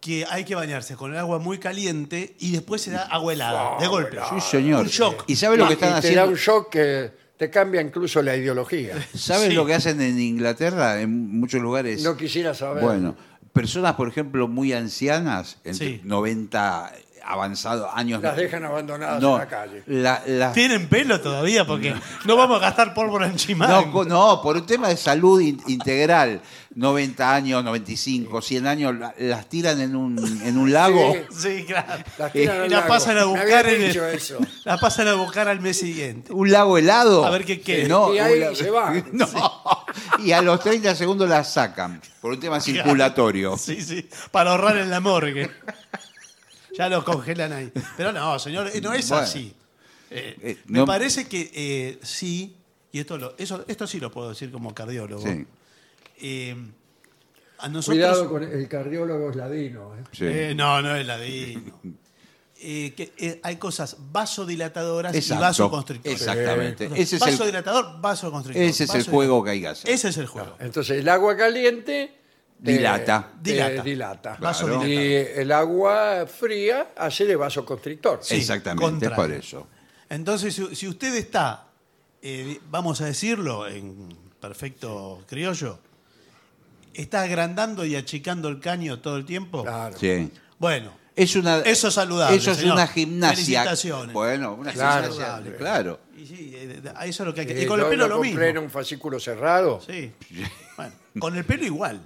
[SPEAKER 2] Que hay que bañarse con el agua muy caliente y después se da agua helada, de golpe.
[SPEAKER 3] Sí, señor.
[SPEAKER 2] Un shock.
[SPEAKER 3] ¿Y sabes lo que están
[SPEAKER 1] te da
[SPEAKER 3] haciendo?
[SPEAKER 1] un shock que te cambia incluso la ideología.
[SPEAKER 3] ¿Sabes
[SPEAKER 2] Sí.
[SPEAKER 3] lo que hacen en Inglaterra? En muchos lugares.
[SPEAKER 1] No quisiera saber.
[SPEAKER 3] Bueno, personas, por ejemplo, muy ancianas, entre
[SPEAKER 2] Sí.
[SPEAKER 3] 90 avanzados años.
[SPEAKER 1] Las dejan abandonadas
[SPEAKER 3] no,
[SPEAKER 1] en la calle.
[SPEAKER 3] la- la-
[SPEAKER 2] Tienen pelo todavía porque no vamos a gastar pólvora en chimán.
[SPEAKER 3] no, no, por un tema de salud in- integral. 90 años, 95, 100 años, la- las tiran en un, en un lago.
[SPEAKER 2] Sí, claro.
[SPEAKER 1] Las tiran
[SPEAKER 2] Y
[SPEAKER 1] al
[SPEAKER 2] la
[SPEAKER 1] lago.
[SPEAKER 2] pasan a buscar
[SPEAKER 1] habían
[SPEAKER 2] en el-
[SPEAKER 1] dicho eso.
[SPEAKER 2] La pasan a buscar al mes siguiente.
[SPEAKER 3] Un lago helado.
[SPEAKER 2] A ver qué queda.
[SPEAKER 3] No,
[SPEAKER 1] Y ahí
[SPEAKER 3] un lago-
[SPEAKER 1] se van.
[SPEAKER 3] No. Y a los 30 segundos las sacan. Por un tema circulatorio.
[SPEAKER 2] Sí, sí, para ahorrar en la morgue. Ya lo congelan ahí. Pero no, señor, eh, no es
[SPEAKER 3] Bueno.
[SPEAKER 2] así. Eh,
[SPEAKER 3] Eh,
[SPEAKER 2] me
[SPEAKER 3] no-
[SPEAKER 2] parece que eh, sí, y esto, lo, eso, esto sí lo puedo decir como cardiólogo.
[SPEAKER 3] Sí,
[SPEAKER 2] Eh, a nosotros,
[SPEAKER 1] Cuidado con el cardiólogo es ladino. ¿eh?
[SPEAKER 3] sí.
[SPEAKER 2] Eh, no, no es ladino. Eh, que, eh, hay cosas vasodilatadoras y vasoconstrictoras.
[SPEAKER 3] Exactamente. Ese es el,
[SPEAKER 2] Vasodilatador, vasoconstrictor.
[SPEAKER 3] ese es el juego que hay que hacer.
[SPEAKER 2] Ese es el juego.
[SPEAKER 1] Entonces el agua caliente te-
[SPEAKER 3] Dilata.
[SPEAKER 1] te
[SPEAKER 2] Dilata.
[SPEAKER 1] dilata.
[SPEAKER 2] Vasodilatador.
[SPEAKER 1] Y el agua fría hace de vasoconstrictor.
[SPEAKER 2] Sí,
[SPEAKER 3] Exactamente,
[SPEAKER 2] contrario.
[SPEAKER 3] por eso.
[SPEAKER 2] Entonces, si, si usted está, eh, vamos a decirlo en perfecto criollo, está agrandando y achicando el caño todo el tiempo,
[SPEAKER 1] Claro.
[SPEAKER 3] Sí.
[SPEAKER 2] bueno,
[SPEAKER 3] Es una,
[SPEAKER 2] Eso es saludable,
[SPEAKER 3] Eso es
[SPEAKER 2] señor.
[SPEAKER 3] una gimnasia.
[SPEAKER 2] Felicitaciones.
[SPEAKER 3] Bueno, una
[SPEAKER 1] Claro.
[SPEAKER 3] gimnasia. Claro.
[SPEAKER 2] y sí, eh, a eso es lo que hay que...
[SPEAKER 1] Eh,
[SPEAKER 2] Y con el
[SPEAKER 1] yo
[SPEAKER 2] pelo
[SPEAKER 1] lo
[SPEAKER 2] lo
[SPEAKER 1] compré
[SPEAKER 2] mismo.
[SPEAKER 1] en un fascículo cerrado.
[SPEAKER 2] Sí. Bueno, con el pelo igual.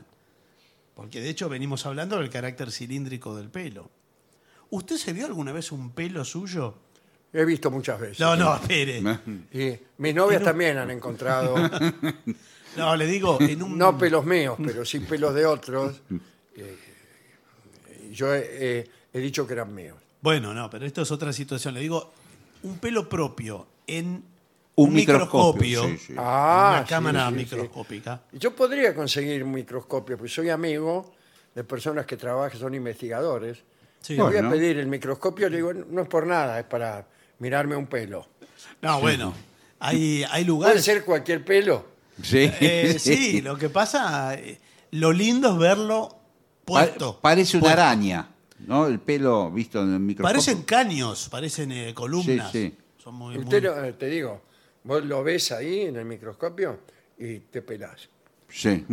[SPEAKER 2] Porque de hecho venimos hablando del carácter cilíndrico del pelo. ¿Usted se vio alguna vez un pelo suyo?
[SPEAKER 1] He visto muchas veces.
[SPEAKER 2] No, no, espere.
[SPEAKER 1] Y mis novias también han encontrado,
[SPEAKER 2] No, le digo, en un...
[SPEAKER 1] no pelos míos, pero sí pelos de otros. Eh, yo he, he- he dicho que eran míos.
[SPEAKER 2] Bueno, no, pero esto es otra situación. Le digo, un pelo propio en
[SPEAKER 3] Un microscopio,
[SPEAKER 2] microscopio,
[SPEAKER 3] sí, sí.
[SPEAKER 1] Ah,
[SPEAKER 2] una
[SPEAKER 1] sí,
[SPEAKER 2] cámara
[SPEAKER 1] sí, sí.
[SPEAKER 2] microscópica.
[SPEAKER 1] Yo podría conseguir un microscopio, porque soy amigo de personas que trabajan, son investigadores. Le voy
[SPEAKER 3] Bueno.
[SPEAKER 1] a pedir el microscopio, le digo, no es por nada, es para mirarme un pelo.
[SPEAKER 2] No, bueno, hay, hay
[SPEAKER 1] Puede
[SPEAKER 2] lugares...
[SPEAKER 1] ser cualquier pelo.
[SPEAKER 3] Sí.
[SPEAKER 2] Eh, sí, lo que pasa, eh, lo lindo es verlo
[SPEAKER 3] Pa-
[SPEAKER 2] puesto.
[SPEAKER 3] parece una
[SPEAKER 2] Puesto.
[SPEAKER 3] araña, ¿no? El pelo visto en el microscopio.
[SPEAKER 2] Parecen caños, parecen eh, columnas.
[SPEAKER 3] Sí, sí.
[SPEAKER 2] Son muy,
[SPEAKER 1] Usted,
[SPEAKER 2] muy-
[SPEAKER 1] lo- eh, te digo, vos lo ves ahí en el microscopio y te pelás.
[SPEAKER 3] Sí.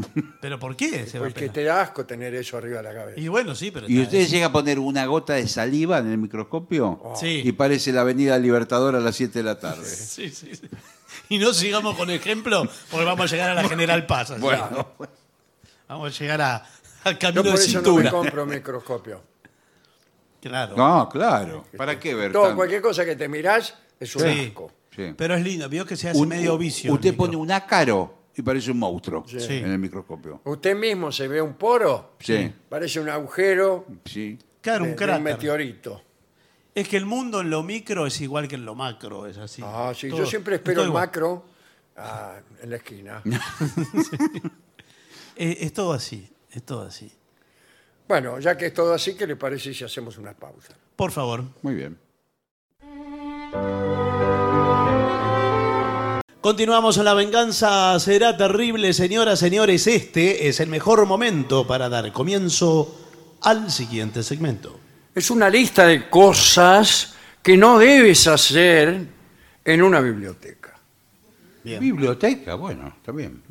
[SPEAKER 2] ¿Pero por qué se va a
[SPEAKER 1] Porque
[SPEAKER 2] pelar?
[SPEAKER 1] te da asco tener eso arriba de la cabeza.
[SPEAKER 2] Y bueno, sí, pero...
[SPEAKER 3] ¿Y
[SPEAKER 2] está-
[SPEAKER 3] usted llega a poner una gota de saliva en el microscopio?
[SPEAKER 2] Sí.
[SPEAKER 3] Y parece la Avenida Libertador a las 7 de la tarde.
[SPEAKER 2] Sí, sí, sí. Y no sigamos con ejemplo, porque vamos a llegar a la General Paz. así.
[SPEAKER 3] Bueno,
[SPEAKER 2] Vamos a llegar a, al
[SPEAKER 1] Yo
[SPEAKER 2] camino
[SPEAKER 1] por
[SPEAKER 2] de
[SPEAKER 1] eso no me
[SPEAKER 2] cintura.
[SPEAKER 1] compro microscopio.
[SPEAKER 2] claro.
[SPEAKER 3] no, claro. ¿Para qué ver?
[SPEAKER 1] Todo,
[SPEAKER 3] tanto?
[SPEAKER 1] cualquier cosa que te mirás es un
[SPEAKER 2] Sí.
[SPEAKER 1] asco.
[SPEAKER 3] Sí.
[SPEAKER 2] Pero es lindo, vio que se hace
[SPEAKER 3] Un-
[SPEAKER 2] medio vicio.
[SPEAKER 3] Usted pone un ácaro y parece un monstruo
[SPEAKER 2] Sí.
[SPEAKER 3] en el microscopio.
[SPEAKER 1] Usted mismo se ve un poro,
[SPEAKER 3] Sí.
[SPEAKER 1] parece un agujero
[SPEAKER 3] Sí.
[SPEAKER 2] Claro,
[SPEAKER 1] de,
[SPEAKER 2] un
[SPEAKER 1] de un
[SPEAKER 2] cráter.
[SPEAKER 1] meteorito.
[SPEAKER 2] Es que el mundo en lo micro es igual que en lo macro, es así.
[SPEAKER 1] Ah, sí,
[SPEAKER 2] Todo-
[SPEAKER 1] yo siempre espero
[SPEAKER 2] todo
[SPEAKER 1] el
[SPEAKER 2] igual.
[SPEAKER 1] macro ah, en la esquina.
[SPEAKER 2] Eh, es todo así, es todo así.
[SPEAKER 1] Bueno, ya que es todo así, ¿qué le parece si hacemos una pausa?
[SPEAKER 2] Por favor.
[SPEAKER 3] Muy bien.
[SPEAKER 2] Continuamos en La Venganza Será Terrible, señoras, señores. Este es el mejor momento para dar comienzo al siguiente segmento.
[SPEAKER 1] Es una lista de cosas que no debes hacer en una biblioteca.
[SPEAKER 2] Bien.
[SPEAKER 3] Biblioteca, bueno, está bien.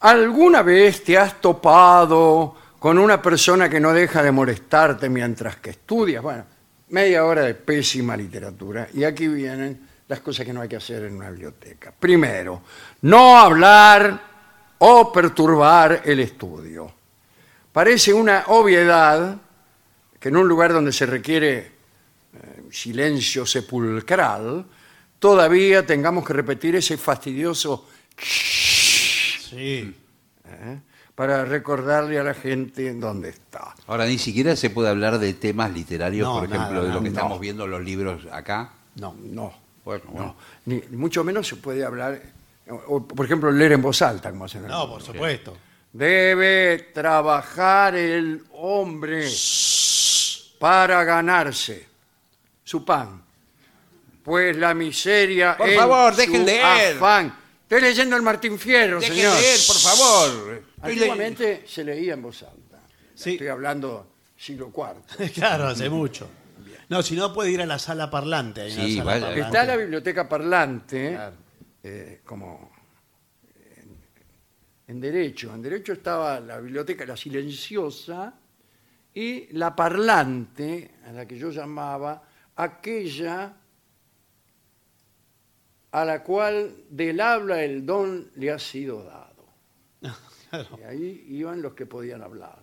[SPEAKER 1] ¿Alguna vez te has topado con con una persona que no deja de molestarte mientras que estudias. Bueno, media hora de pésima literatura. Y aquí vienen las cosas que no hay que hacer en una biblioteca. Primero, no hablar o perturbar el estudio. Parece una obviedad que en un lugar donde se requiere eh, silencio sepulcral, todavía tengamos que repetir ese fastidioso
[SPEAKER 2] Sí.
[SPEAKER 1] ¿eh? para recordarle a la gente dónde está.
[SPEAKER 3] Ahora, ni siquiera se puede hablar de temas literarios,
[SPEAKER 2] No,
[SPEAKER 3] por ejemplo,
[SPEAKER 2] nada,
[SPEAKER 3] de lo que
[SPEAKER 1] no.
[SPEAKER 3] estamos viendo en los libros acá.
[SPEAKER 2] No.
[SPEAKER 1] No,
[SPEAKER 3] Bueno, bueno.
[SPEAKER 1] no. Ni, mucho menos se puede hablar, o, o, por ejemplo, leer en voz alta, como hacen
[SPEAKER 2] No, por supuesto.
[SPEAKER 1] Debe trabajar el hombre para ganarse su pan. Pues la miseria
[SPEAKER 3] Por
[SPEAKER 1] en
[SPEAKER 3] favor,
[SPEAKER 1] su
[SPEAKER 3] dejen leer.
[SPEAKER 1] afán. Estoy leyendo el Martín Fierro,
[SPEAKER 3] Dejen
[SPEAKER 1] señor.
[SPEAKER 3] leer, por favor. Estoy le-
[SPEAKER 1] Antiguamente se leía en voz alta.
[SPEAKER 2] Sí.
[SPEAKER 1] Estoy hablando siglo IV.
[SPEAKER 2] Claro, hace mucho. No, si no puede ir a la sala parlante. hay una
[SPEAKER 3] Sí,
[SPEAKER 2] sala
[SPEAKER 3] vaya.
[SPEAKER 2] parlante.
[SPEAKER 1] Está la biblioteca parlante,
[SPEAKER 2] Claro.
[SPEAKER 1] eh, como en, en Derecho. En Derecho estaba la biblioteca, la silenciosa, y la parlante, a la que yo llamaba, aquella a la cual del habla el don le ha sido dado.
[SPEAKER 2] Claro.
[SPEAKER 1] Y ahí iban los que podían hablar.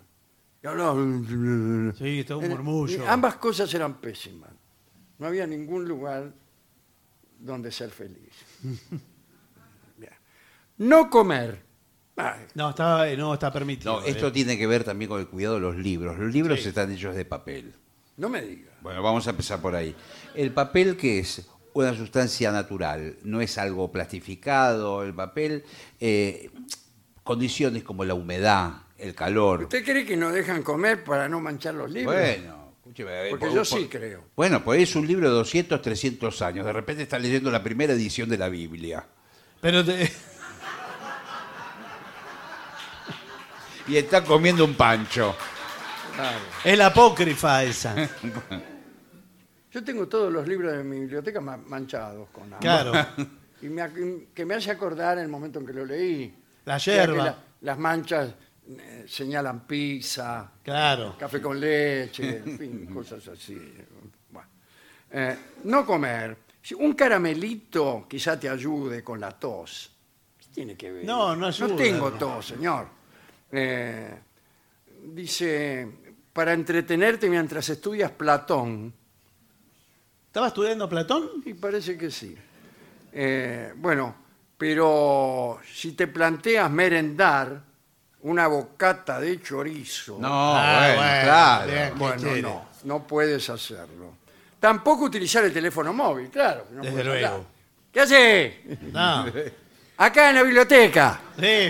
[SPEAKER 1] Y hablaban-
[SPEAKER 2] Sí, todo un murmullo.
[SPEAKER 1] ambas cosas eran pésimas. No había ningún lugar donde ser feliz. Bien. No comer.
[SPEAKER 2] No, está, no está permitido.
[SPEAKER 3] No, esto
[SPEAKER 2] eh.
[SPEAKER 3] tiene que ver también con el cuidado de los libros. Los libros
[SPEAKER 2] Sí.
[SPEAKER 3] están hechos de papel.
[SPEAKER 1] no me diga.
[SPEAKER 3] Bueno, vamos a empezar por ahí. El papel que es una sustancia natural, no es algo plastificado, el papel, eh, condiciones como la humedad, el calor.
[SPEAKER 1] ¿Usted cree que no dejan comer para no manchar los libros?
[SPEAKER 3] Bueno, escúcheme,
[SPEAKER 1] Porque
[SPEAKER 3] por-
[SPEAKER 1] yo
[SPEAKER 3] por-
[SPEAKER 1] sí creo.
[SPEAKER 3] Bueno, pues es un libro de 200, 300 años. De repente está leyendo la primera edición de la Biblia.
[SPEAKER 2] Pero te-
[SPEAKER 3] Y está comiendo un pancho.
[SPEAKER 1] Claro.
[SPEAKER 2] es la apócrifa esa.
[SPEAKER 1] Yo tengo todos los libros de mi biblioteca ma- manchados con agua.
[SPEAKER 2] Claro.
[SPEAKER 1] Y me ac- que me hace acordar el momento en que lo leí.
[SPEAKER 2] La
[SPEAKER 1] O sea, que
[SPEAKER 2] yerba.
[SPEAKER 1] la- las manchas eh, señalan pizza,
[SPEAKER 2] Claro.
[SPEAKER 1] café con leche, en fin, cosas así. Bueno. Eh, no comer. Si Un caramelito quizá te ayude con la tos. ¿Qué tiene que ver?
[SPEAKER 2] No, no ayuda.
[SPEAKER 1] No tengo tos, señor. Eh, dice, para entretenerte mientras estudias Platón.
[SPEAKER 2] ¿Estaba estudiando Platón?
[SPEAKER 1] Y parece que sí. Eh, bueno, pero si te planteas merendar una bocata de chorizo,
[SPEAKER 3] No,
[SPEAKER 2] Ah,
[SPEAKER 3] bueno,
[SPEAKER 2] bueno,
[SPEAKER 3] claro.
[SPEAKER 2] bien.
[SPEAKER 1] bueno,
[SPEAKER 2] quiere?
[SPEAKER 1] no, no puedes hacerlo. Tampoco utilizar el teléfono móvil, claro. que no
[SPEAKER 2] Desde
[SPEAKER 1] puedes
[SPEAKER 2] luego.
[SPEAKER 1] hablar. ¿Qué hace?
[SPEAKER 2] No.
[SPEAKER 1] Acá en la biblioteca.
[SPEAKER 2] Sí.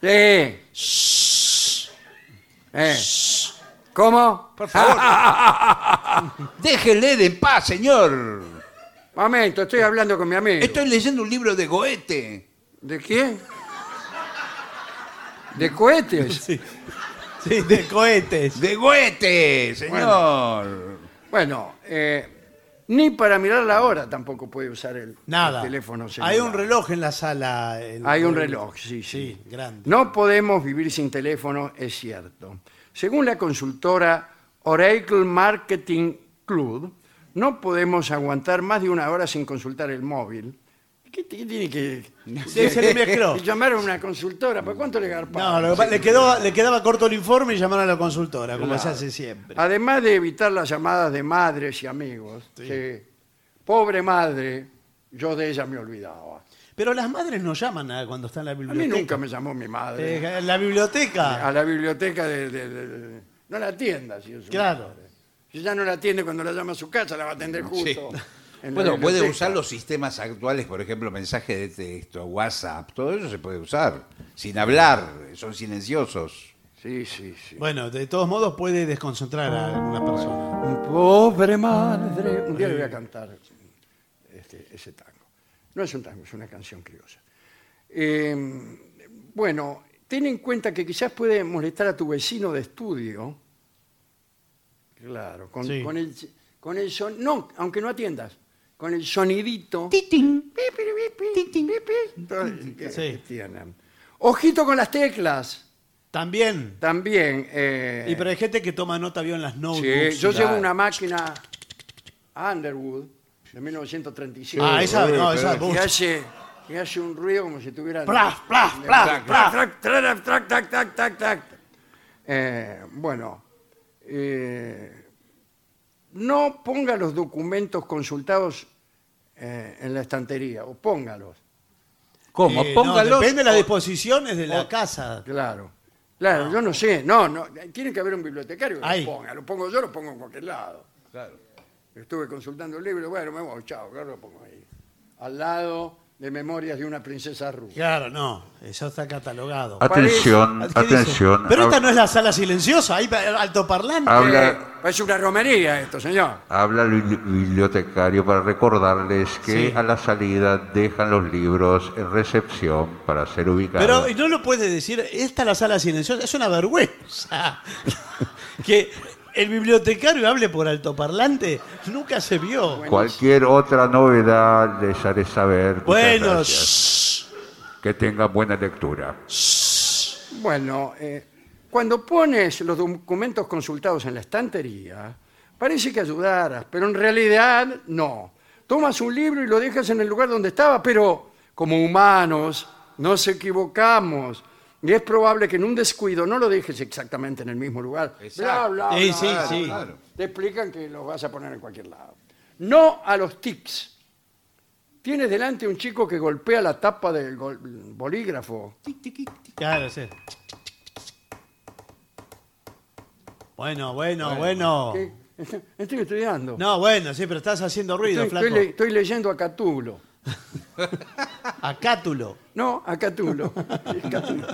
[SPEAKER 1] Sí. Eh. ¿Cómo?
[SPEAKER 3] Por favor. Déjenle en paz, señor.
[SPEAKER 1] Momento, estoy hablando con mi amigo.
[SPEAKER 3] Estoy leyendo un libro de Goethe.
[SPEAKER 1] ¿De quién? ¿De cohetes?
[SPEAKER 2] Sí. Sí, de cohetes.
[SPEAKER 3] De Goethe, señor.
[SPEAKER 1] Bueno, eh, ni para mirar la hora tampoco puede usar el,
[SPEAKER 2] Nada.
[SPEAKER 1] el teléfono celular.
[SPEAKER 2] Hay un reloj en la sala. el-
[SPEAKER 1] Hay un reloj, sí, sí.
[SPEAKER 2] Sí, grande.
[SPEAKER 1] No podemos vivir sin teléfono, es cierto. Según la consultora Oracle Marketing Club, no podemos aguantar más de una hora sin consultar el móvil. ¿Qué t- qué tiene que,
[SPEAKER 2] Sí, se le mezcló.
[SPEAKER 1] que llamar a una consultora? ¿Por cuánto le
[SPEAKER 2] No, lo que pasa- le, quedó, le quedaba corto el informe y llamaron a la consultora, como
[SPEAKER 1] Claro.
[SPEAKER 2] se hace siempre.
[SPEAKER 1] Además de evitar las llamadas de madres y amigos. Pobre madre, yo de ella me olvidaba.
[SPEAKER 2] Pero las madres no llaman a cuando están en la
[SPEAKER 1] A mí
[SPEAKER 2] biblioteca.
[SPEAKER 1] nunca me llamó mi madre.
[SPEAKER 2] Eh, en la biblioteca.
[SPEAKER 1] a la biblioteca de, de- de- de- no la atienda si es su
[SPEAKER 2] Claro.
[SPEAKER 1] madre. Si ya no la atiende cuando la llama a su casa la va a atender justo
[SPEAKER 3] Bueno, puede usar los sistemas actuales, por ejemplo, mensaje de texto, WhatsApp, todo eso se puede usar. Sin hablar, son silenciosos.
[SPEAKER 1] sí sí sí
[SPEAKER 2] Bueno, de todos modos puede desconcentrar a alguna persona.
[SPEAKER 1] pobre madre un día le voy a cantar este, ese tango no es un tango es una canción criolla Eh, bueno ten en cuenta que quizás puede molestar a tu vecino de estudio claro con,
[SPEAKER 2] Sí.
[SPEAKER 1] con el con el son no aunque no atiendas con el sonidito pi, pi, pi, que-
[SPEAKER 2] Sí.
[SPEAKER 1] que tienen. Ojito con las teclas.
[SPEAKER 2] También.
[SPEAKER 1] También. eh,
[SPEAKER 2] Y pero hay gente que toma nota bien en las
[SPEAKER 1] sí,
[SPEAKER 2] notebooks.
[SPEAKER 1] yo llevo una máquina Underwood de 1935.
[SPEAKER 2] Ah, esa, no, esa.
[SPEAKER 1] que hace, que hace un ruido como si tuviera...
[SPEAKER 2] Plaf, plaf, plaf, plaf.
[SPEAKER 1] Trac, trac, trac, tac, tac, tac, tac. Eh, bueno, eh, no ponga los documentos consultados eh, en la estantería, o póngalos,
[SPEAKER 3] ¿Cómo?
[SPEAKER 2] Eh, no,
[SPEAKER 3] Póngalos.
[SPEAKER 2] depende de las disposiciones de la
[SPEAKER 1] o-
[SPEAKER 2] casa.
[SPEAKER 1] claro. Claro, yo no sé, no, no, tiene que haber un bibliotecario que
[SPEAKER 2] Ahí.
[SPEAKER 1] lo ponga, lo pongo yo, lo pongo en cualquier lado. Estuve consultando el libro, bueno, me voy, chao, claro, lo pongo ahí. Al lado de Memorias de una princesa rusa.
[SPEAKER 2] Claro, no. Eso está catalogado.
[SPEAKER 4] Atención, atención.
[SPEAKER 2] Pero esta no es la sala silenciosa, hay altoparlante.
[SPEAKER 4] Habla-
[SPEAKER 1] Eh, es una romería esto, señor.
[SPEAKER 4] Habla el bibli- bibliotecario para recordarles que
[SPEAKER 2] Sí.
[SPEAKER 4] a la salida dejan los libros en recepción para ser ubicados.
[SPEAKER 2] Pero y no lo puede decir, esta es la sala silenciosa, es una vergüenza. que el bibliotecario hable por altoparlante, nunca se vio.
[SPEAKER 4] Cualquier otra novedad les haré saber. Muchas
[SPEAKER 2] Bueno,
[SPEAKER 4] gracias. que tengan buena lectura.
[SPEAKER 1] Bueno, eh, cuando pones los documentos consultados en la estantería, parece que ayudaras, pero en realidad no. Tomas un libro y lo dejas en el lugar donde estaba, pero como humanos nos equivocamos. Y es probable que en un descuido no lo dejes exactamente en el mismo lugar. Bla,
[SPEAKER 3] Exacto.
[SPEAKER 1] bla,
[SPEAKER 2] Sí,
[SPEAKER 1] bla,
[SPEAKER 2] sí,
[SPEAKER 1] bla,
[SPEAKER 2] sí.
[SPEAKER 1] bla. Te explican que los vas a poner en cualquier lado. No a los tics. Tienes delante un chico que golpea la tapa del gol- bolígrafo.
[SPEAKER 2] Claro, sí. Bueno, bueno, bueno.
[SPEAKER 1] Estoy- estudiando.
[SPEAKER 2] No, bueno, sí, pero estás haciendo ruido,
[SPEAKER 1] estoy,
[SPEAKER 2] flaco.
[SPEAKER 1] estoy le- estoy leyendo a Catulo.
[SPEAKER 2] Acátulo.
[SPEAKER 1] No, a Catulo. Catulo.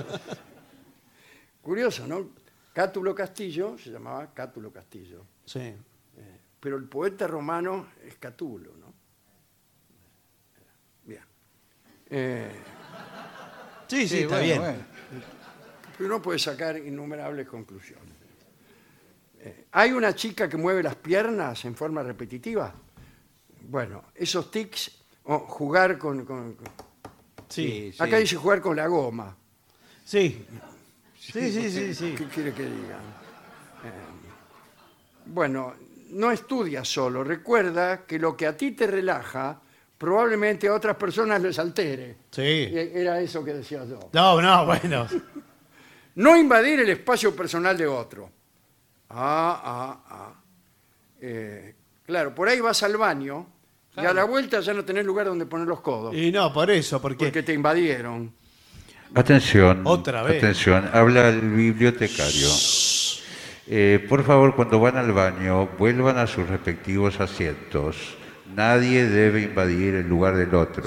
[SPEAKER 1] Curioso, ¿no? Cátulo Castillo se llamaba Cátulo Castillo.
[SPEAKER 2] Sí.
[SPEAKER 1] Pero el poeta romano es Catulo, ¿no? Bien. Eh,
[SPEAKER 2] Sí, sí,
[SPEAKER 3] Sí,
[SPEAKER 2] está
[SPEAKER 3] bueno,
[SPEAKER 2] bien.
[SPEAKER 3] bueno.
[SPEAKER 1] uno puede sacar innumerables conclusiones. Eh, ¿Hay una chica que mueve las piernas en forma repetitiva? Bueno, esos tics, o jugar con... con- con-
[SPEAKER 2] Sí,
[SPEAKER 3] Sí,
[SPEAKER 1] Acá dice jugar con la goma.
[SPEAKER 2] sí. Sí, sí, sí, sí.
[SPEAKER 1] ¿Qué quiere que diga? Eh, bueno, no estudias solo. Recuerda que lo que a ti te relaja, probablemente a otras personas les altere.
[SPEAKER 2] Sí.
[SPEAKER 1] Y Era eso que decía yo.
[SPEAKER 2] No, no, bueno.
[SPEAKER 1] No invadir el espacio personal de otro. Ah, ah, ah. Eh, claro, por ahí vas al baño y a la vuelta ya no tenés lugar donde poner los codos.
[SPEAKER 2] Y no, por eso, porque...
[SPEAKER 1] Porque te invadieron.
[SPEAKER 4] Atención.
[SPEAKER 2] Otra vez.
[SPEAKER 4] Atención, habla el bibliotecario. Eh, por favor, cuando van al baño, vuelvan a sus respectivos asientos. Nadie debe invadir el lugar del otro.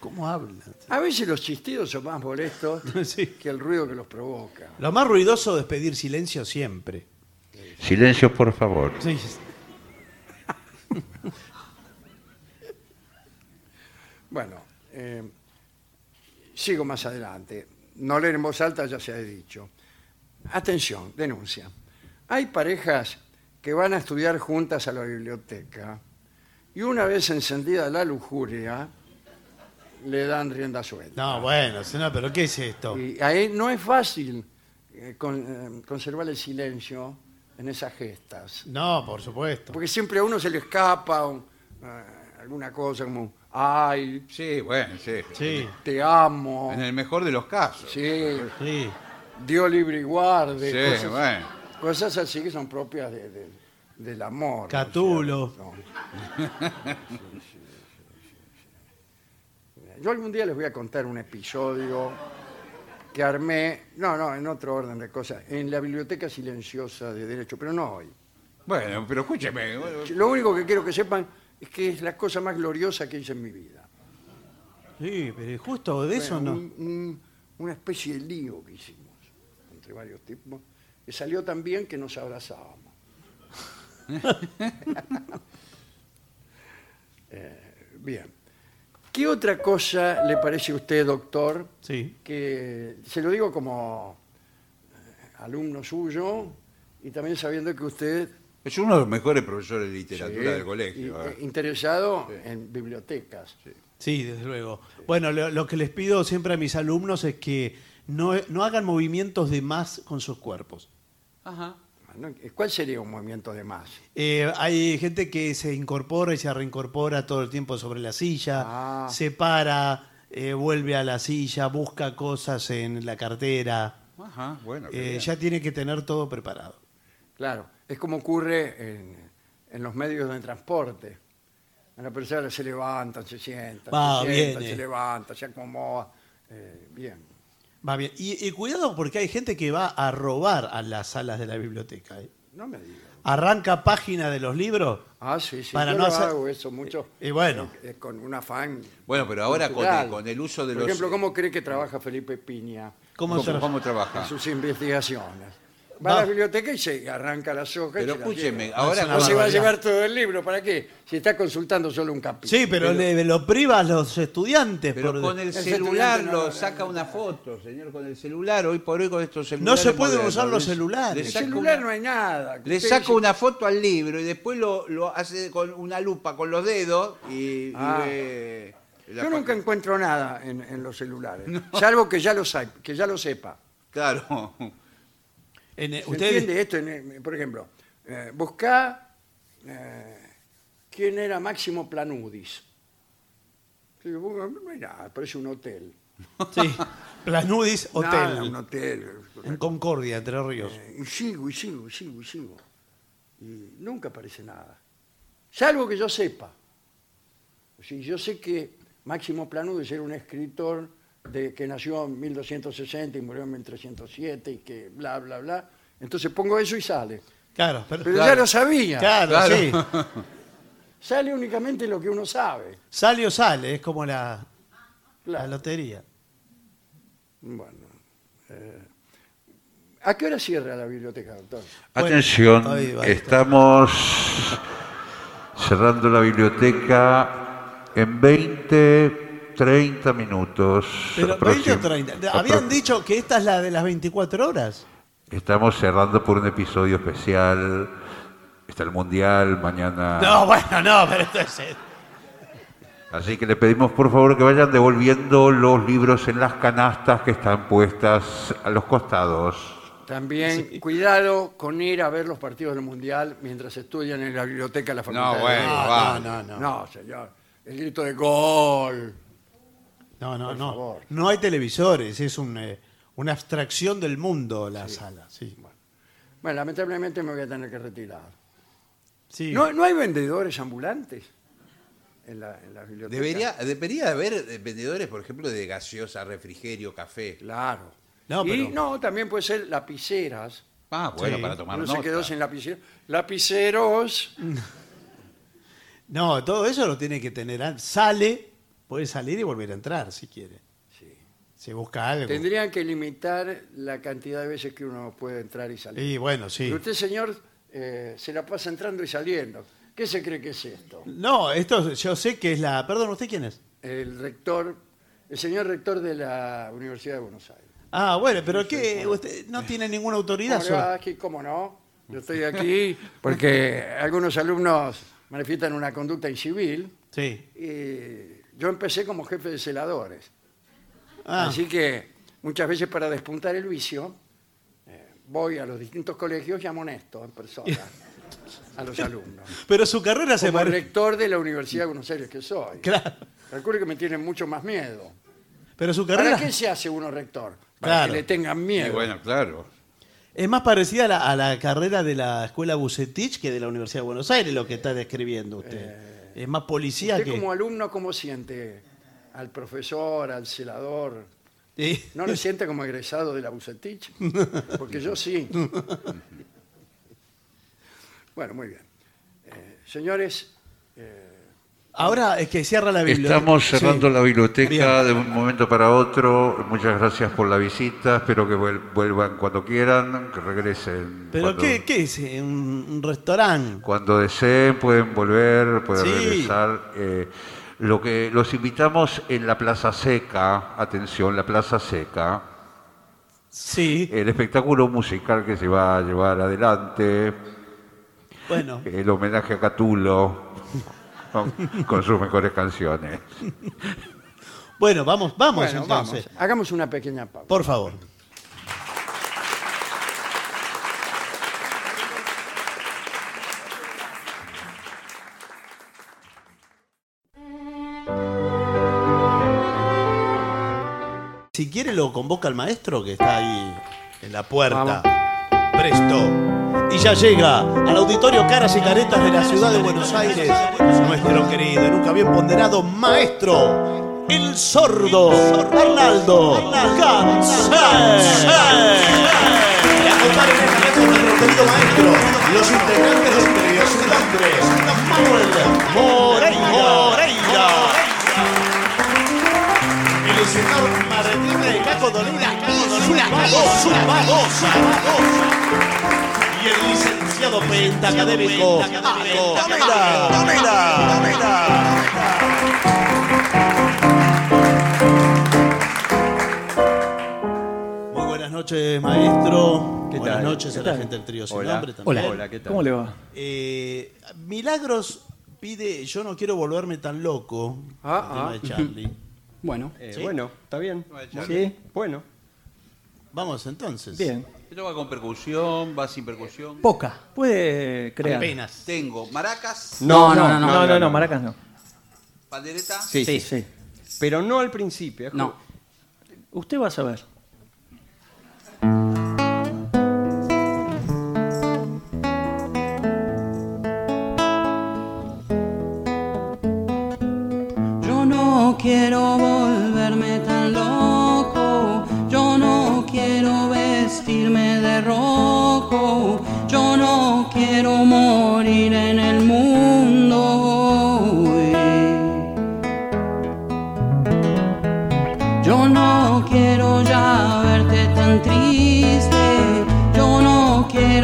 [SPEAKER 2] ¿Cómo hablan?
[SPEAKER 1] A veces los chistidos son más molestos
[SPEAKER 2] Sí.
[SPEAKER 1] que el ruido que los provoca.
[SPEAKER 2] Lo más ruidoso es pedir silencio siempre.
[SPEAKER 4] Silencio, por favor.
[SPEAKER 2] Sí.
[SPEAKER 1] Bueno, eh, sigo más adelante. No leer en voz alta ya se ha dicho. Atención, denuncia. Hay parejas que van a estudiar juntas a la biblioteca y una vez encendida la lujuria, le dan rienda suelta.
[SPEAKER 2] No, bueno, no, pero ¿qué es esto?
[SPEAKER 1] Y ahí no es fácil eh, con- eh, conservar el silencio en esas gestas.
[SPEAKER 2] No, por supuesto.
[SPEAKER 1] Porque siempre a uno se le escapa un- eh, alguna cosa como, ay,
[SPEAKER 3] Sí, bueno, sí.
[SPEAKER 2] Sí,
[SPEAKER 1] te amo.
[SPEAKER 3] En el mejor de los casos.
[SPEAKER 1] Sí,
[SPEAKER 2] sí.
[SPEAKER 1] Dios libre y guarde.
[SPEAKER 3] Sí,
[SPEAKER 1] cosas,
[SPEAKER 3] bueno.
[SPEAKER 1] cosas así que son propias de- de- del amor. ¿no es
[SPEAKER 2] Catulo.
[SPEAKER 1] cierto? Sí, sí, sí, sí, sí. Yo algún día les voy a contar un episodio que armé, no, no, en otro orden de cosas, en la Biblioteca Silenciosa de Derecho, pero no hoy.
[SPEAKER 3] Bueno, pero escúcheme.
[SPEAKER 1] Lo único que quiero que sepan es que es la cosa más gloriosa que hice en mi vida.
[SPEAKER 2] Sí, pero justo de eso
[SPEAKER 1] Bueno,
[SPEAKER 2] no.
[SPEAKER 1] un- un- una especie de lío que hicimos entre varios tipos, que salió tan bien que nos abrazábamos. Eh, bien. ¿Qué otra cosa le parece a usted, doctor,
[SPEAKER 2] Sí.
[SPEAKER 1] que se lo digo como eh, alumno suyo y también sabiendo que usted
[SPEAKER 3] Es uno de los mejores profesores de literatura
[SPEAKER 1] Sí,
[SPEAKER 3] del
[SPEAKER 1] y,
[SPEAKER 3] colegio.
[SPEAKER 1] eh,
[SPEAKER 3] ¿eh?
[SPEAKER 1] interesado en bibliotecas.
[SPEAKER 2] Sí, desde luego. Bueno, lo, lo que les pido siempre a mis alumnos es que no, no hagan movimientos de más con sus cuerpos.
[SPEAKER 3] Ajá.
[SPEAKER 1] ¿Cuál sería un movimiento de más?
[SPEAKER 2] Eh, hay gente que se incorpora y se reincorpora todo el tiempo sobre la silla,
[SPEAKER 1] Ah.
[SPEAKER 2] se para, eh, vuelve a la silla, busca cosas en la cartera.
[SPEAKER 3] Ajá, bueno.
[SPEAKER 2] Eh, ya tiene que tener todo preparado.
[SPEAKER 1] Claro, es como ocurre en, en los medios de transporte. Una persona se levanta, se sienta,
[SPEAKER 2] Va,
[SPEAKER 1] se, sienta, se levanta, se acomoda. eh, bien.
[SPEAKER 2] Va bien. Y, y cuidado porque hay gente que va a robar a las salas de la biblioteca. ¿eh?
[SPEAKER 1] No me digas.
[SPEAKER 2] Arranca página de los libros.
[SPEAKER 1] Ah, sí, sí.
[SPEAKER 2] Para
[SPEAKER 1] yo
[SPEAKER 2] no
[SPEAKER 1] lo
[SPEAKER 2] hacer-
[SPEAKER 1] hago eso mucho.
[SPEAKER 2] Y bueno.
[SPEAKER 1] eh, con un afán.
[SPEAKER 3] Bueno, pero ahora con el, con el uso de
[SPEAKER 1] Por
[SPEAKER 3] los.
[SPEAKER 1] ejemplo, ¿cómo cree que trabaja Felipe Piña
[SPEAKER 2] ¿Cómo,
[SPEAKER 3] ¿Cómo,
[SPEAKER 2] se-
[SPEAKER 3] cómo
[SPEAKER 1] en
[SPEAKER 3] trabaja?
[SPEAKER 1] sus investigaciones? Va, a la biblioteca y se arranca las hojas. y
[SPEAKER 3] Pero
[SPEAKER 1] se las
[SPEAKER 3] escúcheme,
[SPEAKER 1] lleva.
[SPEAKER 3] ahora
[SPEAKER 1] No
[SPEAKER 3] con-
[SPEAKER 1] se va a llevar todo el libro, ¿para qué? Si está consultando solo un capítulo.
[SPEAKER 2] Sí, pero, le, lo priva a los estudiantes.
[SPEAKER 3] Pero
[SPEAKER 2] por-
[SPEAKER 3] con el celular
[SPEAKER 1] no,
[SPEAKER 3] lo
[SPEAKER 1] no,
[SPEAKER 3] saca
[SPEAKER 1] no,
[SPEAKER 3] una foto, señor, con el celular. Hoy por hoy con estos
[SPEAKER 2] No
[SPEAKER 3] celulares.
[SPEAKER 2] se pueden
[SPEAKER 3] modernos,
[SPEAKER 2] usar los
[SPEAKER 3] le-
[SPEAKER 2] celulares.
[SPEAKER 3] Le
[SPEAKER 1] el
[SPEAKER 3] saca,
[SPEAKER 1] celular
[SPEAKER 3] una,
[SPEAKER 1] no hay nada.
[SPEAKER 3] le
[SPEAKER 1] Usted
[SPEAKER 3] saca
[SPEAKER 1] dice-
[SPEAKER 3] una foto al libro y después lo, lo hace con una lupa con los dedos y, y
[SPEAKER 1] Ah.
[SPEAKER 3] ve la
[SPEAKER 1] Yo nunca encuentro nada en, en los celulares, salvo que ya lo, sa- que ya lo sepa.
[SPEAKER 3] Claro.
[SPEAKER 2] En-
[SPEAKER 1] ¿Se
[SPEAKER 2] ustedes-
[SPEAKER 1] entiende esto? En el- por ejemplo, eh, buscá eh, quién era Máximo Planudis. Hay nada, parece un hotel.
[SPEAKER 2] Sí. Planudis Hotel.
[SPEAKER 1] Nada, un hotel.
[SPEAKER 2] En Concordia, Entre Ríos.
[SPEAKER 1] Eh, y sigo, y sigo, y sigo, y sigo. Y nunca aparece nada. Salvo que yo sepa. Si yo sé que Máximo Planudis era un escritor de, que nació en 1260 y murió en 1307 y que bla, bla, bla. Entonces pongo eso y sale.
[SPEAKER 2] Claro, pero,
[SPEAKER 1] Pero
[SPEAKER 3] Claro.
[SPEAKER 1] ya lo sabía.
[SPEAKER 2] claro,
[SPEAKER 3] Claro.
[SPEAKER 2] sí.
[SPEAKER 1] Sale únicamente lo que uno sabe.
[SPEAKER 2] Sale o sale, es como la, la lotería.
[SPEAKER 1] Bueno. eh, ¿A qué hora cierra la biblioteca, doctor?
[SPEAKER 2] Bueno,
[SPEAKER 4] Atención, estamos cerrando la biblioteca en 20, 30 minutos.
[SPEAKER 2] Pero 20 o
[SPEAKER 4] aproxim-
[SPEAKER 2] 30. Habían dicho que esta es la de las 24 horas.
[SPEAKER 4] Estamos cerrando por un episodio especial. Está el Mundial mañana.
[SPEAKER 2] No, bueno, no, pero esto es...
[SPEAKER 4] Así que le pedimos por favor que vayan devolviendo los libros en las canastas que están puestas a los costados.
[SPEAKER 1] También cuidado con ir a ver los partidos del Mundial mientras estudian en la biblioteca de la Facultad
[SPEAKER 3] No,
[SPEAKER 1] de
[SPEAKER 3] bueno,
[SPEAKER 1] Derecho.
[SPEAKER 3] va.
[SPEAKER 2] no, no.
[SPEAKER 1] No, señor. El grito de gol.
[SPEAKER 2] No, no,
[SPEAKER 1] Por
[SPEAKER 2] no.
[SPEAKER 1] favor.
[SPEAKER 2] No hay televisores, es un, eh, una abstracción del mundo la sala. Sí.
[SPEAKER 1] Bueno, lamentablemente me voy a tener que retirar.
[SPEAKER 2] Sí.
[SPEAKER 1] ¿No, no hay vendedores ambulantes en la, en la biblioteca?
[SPEAKER 3] Debería, debería haber eh, vendedores, por ejemplo, de gaseosa, refrigerio, café.
[SPEAKER 1] Claro.
[SPEAKER 2] No,
[SPEAKER 1] y
[SPEAKER 2] pero-
[SPEAKER 1] no, también puede ser lapiceras.
[SPEAKER 3] Ah, bueno,
[SPEAKER 2] Sí.
[SPEAKER 3] para tomar
[SPEAKER 1] Uno
[SPEAKER 3] nota.
[SPEAKER 1] se quedó sin lapicero. Lapiceros.
[SPEAKER 2] No, todo eso lo tiene que tener antes. Sale, puede salir y volver a entrar si quiere.
[SPEAKER 1] Sí.
[SPEAKER 2] Se busca algo.
[SPEAKER 1] Tendrían que limitar la cantidad de veces que uno puede entrar y salir.
[SPEAKER 2] Y bueno, sí.
[SPEAKER 1] Pero usted, señor, eh, se la pasa entrando y saliendo. ¿Qué se cree que es esto?
[SPEAKER 2] No, esto yo sé que es la. Perdón, ¿usted quién es?
[SPEAKER 1] El rector, el señor rector de la Universidad de Buenos Aires.
[SPEAKER 2] Ah, bueno, pero ¿qué? ¿Usted no tiene ninguna autoridad
[SPEAKER 1] ¿Cómo Aquí, ¿Cómo no? Yo estoy aquí porque algunos alumnos manifiestan una conducta incivil
[SPEAKER 2] Sí.
[SPEAKER 1] y yo empecé como jefe de celadores.
[SPEAKER 2] Ah,
[SPEAKER 1] Así que muchas veces para despuntar el vicio, eh, voy a los distintos colegios y amonesto en persona a los alumnos.
[SPEAKER 2] pero su carrera se
[SPEAKER 1] Como rector de la Universidad de Buenos Aires que soy.
[SPEAKER 2] Claro.
[SPEAKER 1] Calcule que me tienen mucho más miedo.
[SPEAKER 2] Pero su carrera
[SPEAKER 1] ¿Para qué se hace uno rector? Para
[SPEAKER 2] Claro.
[SPEAKER 1] que le tengan
[SPEAKER 3] Y
[SPEAKER 1] miedo.
[SPEAKER 3] bueno, claro.
[SPEAKER 2] es más parecida a la, a la carrera de la escuela Bucetich que de la Universidad de Buenos Aires, lo que está describiendo usted. Es más policía
[SPEAKER 1] ¿Usted
[SPEAKER 2] que.
[SPEAKER 1] como alumno cómo siente al profesor, al celador?
[SPEAKER 2] Sí.
[SPEAKER 1] ¿No lo siente como egresado de la Bucetich? Porque yo sí. Bueno, muy bien. Eh, señores,
[SPEAKER 2] Ahora es que cierra la biblioteca.
[SPEAKER 4] Estamos cerrando
[SPEAKER 2] Sí.
[SPEAKER 4] la biblioteca
[SPEAKER 2] Bien.
[SPEAKER 4] de un momento para otro. Muchas gracias por la visita. Espero que vuel- vuelvan cuando quieran, que regresen.
[SPEAKER 2] ¿Pero
[SPEAKER 4] cuando,
[SPEAKER 2] qué, qué es? ¿Un, un restaurante?
[SPEAKER 4] Cuando deseen pueden volver, pueden
[SPEAKER 2] Sí.
[SPEAKER 4] regresar. Eh, lo que los invitamos en la Plaza Seca, atención, la Plaza Seca,
[SPEAKER 2] Sí.
[SPEAKER 4] el espectáculo musical que se va a llevar adelante
[SPEAKER 2] Bueno,
[SPEAKER 4] el homenaje a Catulo con, con sus mejores canciones.
[SPEAKER 2] bueno, vamos, vamos
[SPEAKER 1] Bueno,
[SPEAKER 2] entonces.
[SPEAKER 1] vamos. Hagamos una pequeña pausa.
[SPEAKER 2] Por favor. Si quiere lo convoca el maestro que está ahí en la puerta. Presto. Y ya llega al auditorio Caras y Caretas de la ciudad de Buenos Aires nuestro querido y nunca bien ponderado maestro, el sordo Arnaldo los integrantes Manuel. El señor Martín de Caco Dolina. Y el licenciado pentacadémico Paco Damela. Damela. Damela. Muy buenas noches, maestro.
[SPEAKER 5] ¿Qué
[SPEAKER 2] buenas
[SPEAKER 5] tal?
[SPEAKER 2] noches
[SPEAKER 5] ¿Qué
[SPEAKER 2] a la
[SPEAKER 5] tal?
[SPEAKER 2] gente del trío sin
[SPEAKER 5] Hola.
[SPEAKER 2] nombre también.
[SPEAKER 5] Hola. Hola, ¿qué tal?
[SPEAKER 6] ¿Cómo le va?
[SPEAKER 2] Eh, Milagros pide, yo no quiero volverme tan loco.
[SPEAKER 1] Ah,
[SPEAKER 2] el tema de Charlie.
[SPEAKER 6] Bueno,
[SPEAKER 5] Eh,
[SPEAKER 2] ¿Sí?
[SPEAKER 5] Bueno, está bien.
[SPEAKER 6] sí,
[SPEAKER 5] Bueno,
[SPEAKER 2] Vamos entonces.
[SPEAKER 6] bien.
[SPEAKER 3] Esto va con percusión, va sin percusión.
[SPEAKER 6] Poca, puede crear.
[SPEAKER 2] Apenas.
[SPEAKER 3] Tengo maracas,
[SPEAKER 6] No, no, no, no,
[SPEAKER 5] no,
[SPEAKER 6] no,
[SPEAKER 5] no, no.
[SPEAKER 6] maracas no.
[SPEAKER 3] pandereta.
[SPEAKER 5] sí,
[SPEAKER 6] Sí,
[SPEAKER 5] sí.
[SPEAKER 6] sí.
[SPEAKER 5] Pero no al principio. es
[SPEAKER 6] No. Usted va a saber.
[SPEAKER 7] Yo no quiero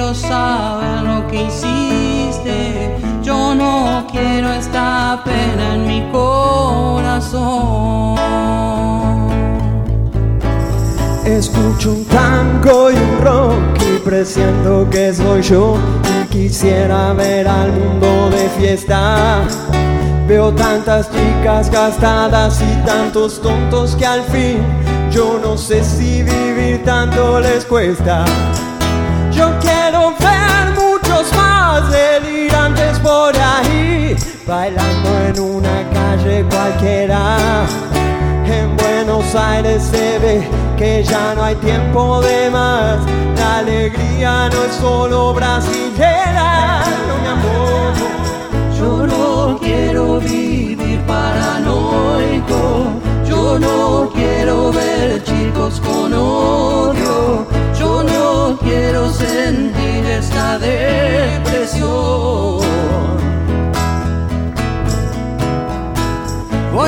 [SPEAKER 7] quiero saber lo que hiciste, yo no quiero esta pena en mi corazón.
[SPEAKER 8] Escucho un tango y un rock y presiento que soy yo y quisiera ver al mundo de fiesta. Veo tantas chicas gastadas y tantos tontos que al fin yo no sé si vivir tanto les cuesta. Bailando en una calle cualquiera. En Buenos Aires se ve que ya no hay tiempo de más. La alegría no es solo brasilera, mi amor.
[SPEAKER 7] Yo no quiero vivir paranoico, yo no quiero ver chicos con odio, yo no quiero sentir esta depresión.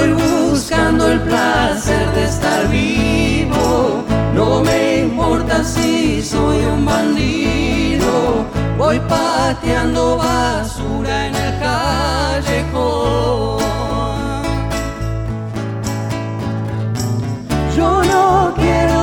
[SPEAKER 7] Voy buscando el placer de estar vivo, no me importa si soy un bandido, voy pateando basura en el callejón. Yo no quiero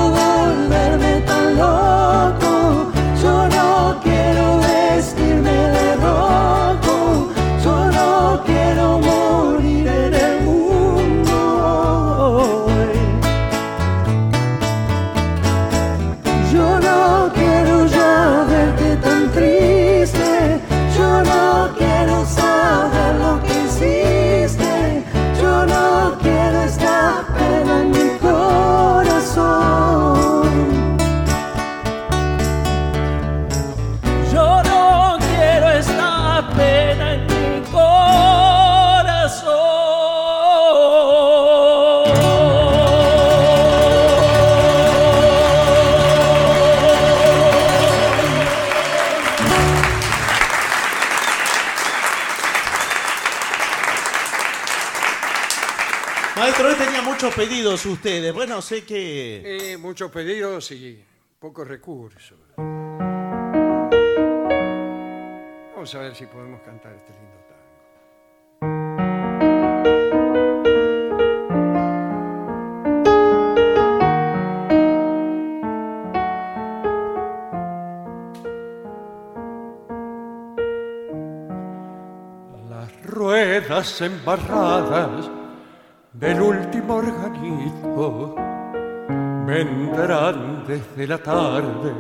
[SPEAKER 2] pedidos ustedes. Bueno, sé que.
[SPEAKER 1] Eh, muchos pedidos y pocos recursos. Vamos a ver si podemos cantar este lindo tango.
[SPEAKER 9] las embarradas del último organito vendrán desde la tarde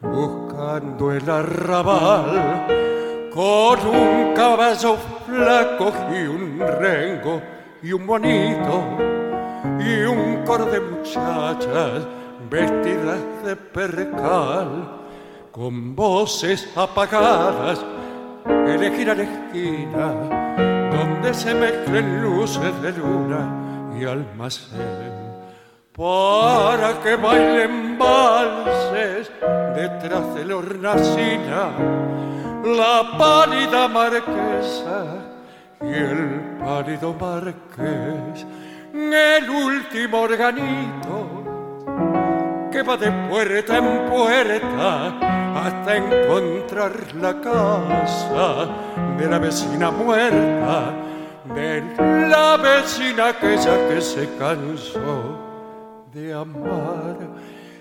[SPEAKER 9] buscando el arrabal con un caballo flaco y un rengo y un bonito y un coro de muchachas vestidas de percal con voces apagadas elegir a la esquina donde se mezclen luces de luna y almacén para que bailen valses detrás de la hornacina la pálida marquesa y el pálido marqués el último organito que va de puerta en puerta hasta encontrar la casa de la vecina muerta, de la vecina aquella que se cansó de amar.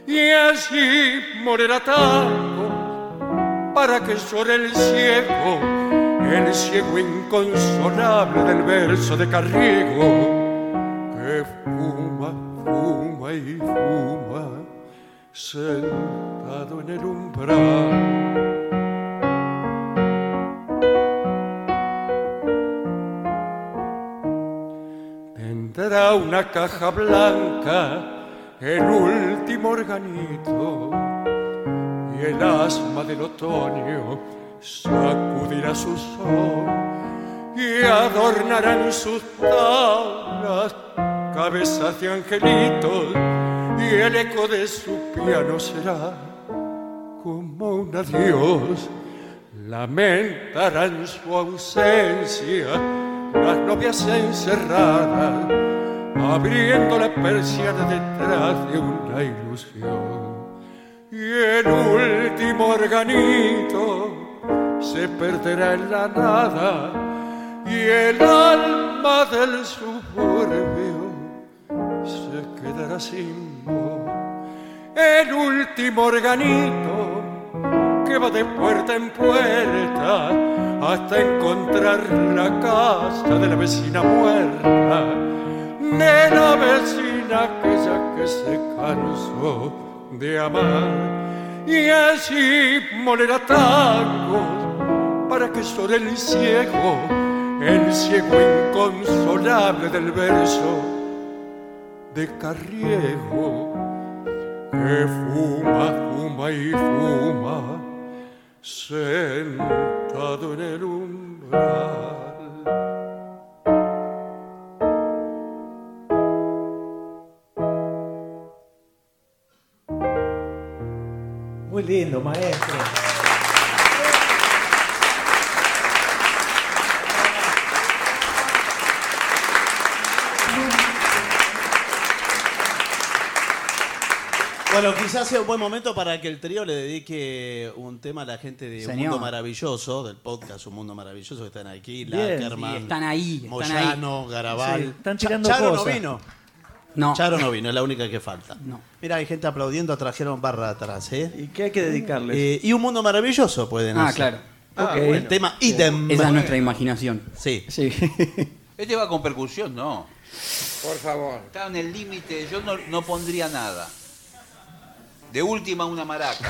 [SPEAKER 9] Y así morirá tanto para que llore el ciego, el ciego inconsolable del verso de Carriego que fuma, fuma y fuma sentado en el umbral. Tendrá una caja blanca, el último organito, y el asma del otoño sacudirá su sol y adornarán sus tablas cabezas de angelitos y el eco de su piano será como un adiós. Lamentarán su ausencia las novias encerradas, abriendo la persiana detrás de una ilusión. Y el último organito se perderá en la nada y el alma del suburbio quedará sin voz. El último organito que va de puerta en puerta hasta encontrar la casa de la vecina muerta, de la vecina aquella que se cansó de amar y así molerá tangos para que sobre el ciego, el ciego inconsolable del verso de Carriego que fuma, fuma y fuma sentado en el umbral.
[SPEAKER 10] Muy lindo, maestro.
[SPEAKER 2] Bueno, quizás sea un buen momento para que el trío le dedique un tema a la gente de Un. Mundo Maravilloso, del podcast Un Mundo Maravilloso, que están aquí. Lackerman,
[SPEAKER 11] Sí, están ahí, están
[SPEAKER 2] Moyano,
[SPEAKER 11] ahí.
[SPEAKER 2] Garabal.
[SPEAKER 11] Sí, están tirando
[SPEAKER 2] Charo
[SPEAKER 11] cosas.
[SPEAKER 2] no vino.
[SPEAKER 11] No.
[SPEAKER 2] Charo no vino, es la única que falta.
[SPEAKER 11] No.
[SPEAKER 2] Mira, hay gente aplaudiendo, trajeron barra atrás, ¿eh?
[SPEAKER 10] ¿Y qué hay que dedicarles?
[SPEAKER 2] Eh, y Un Mundo Maravilloso pueden
[SPEAKER 11] Ah,
[SPEAKER 2] hacer.
[SPEAKER 11] claro.
[SPEAKER 2] Ah,
[SPEAKER 10] Ok.
[SPEAKER 2] El tema idem.
[SPEAKER 11] Esa es nuestra imaginación.
[SPEAKER 2] Sí.
[SPEAKER 10] Sí.
[SPEAKER 3] Este va con percusión, no.
[SPEAKER 1] Por favor.
[SPEAKER 3] Está en el límite, yo no, no pondría nada. De última una maraca.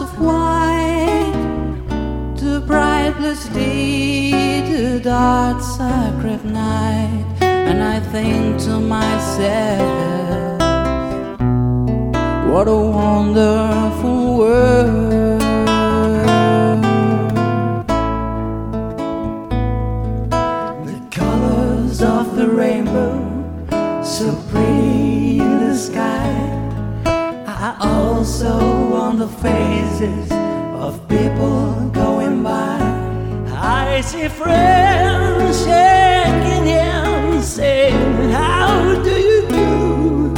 [SPEAKER 12] of white, to bright lifeless day to dark sacred night, and I think to myself, what a wonderful world.
[SPEAKER 8] The colors of the rainbow, so pretty also on the faces of people going by. I see friends shaking hands, saying, How do you do?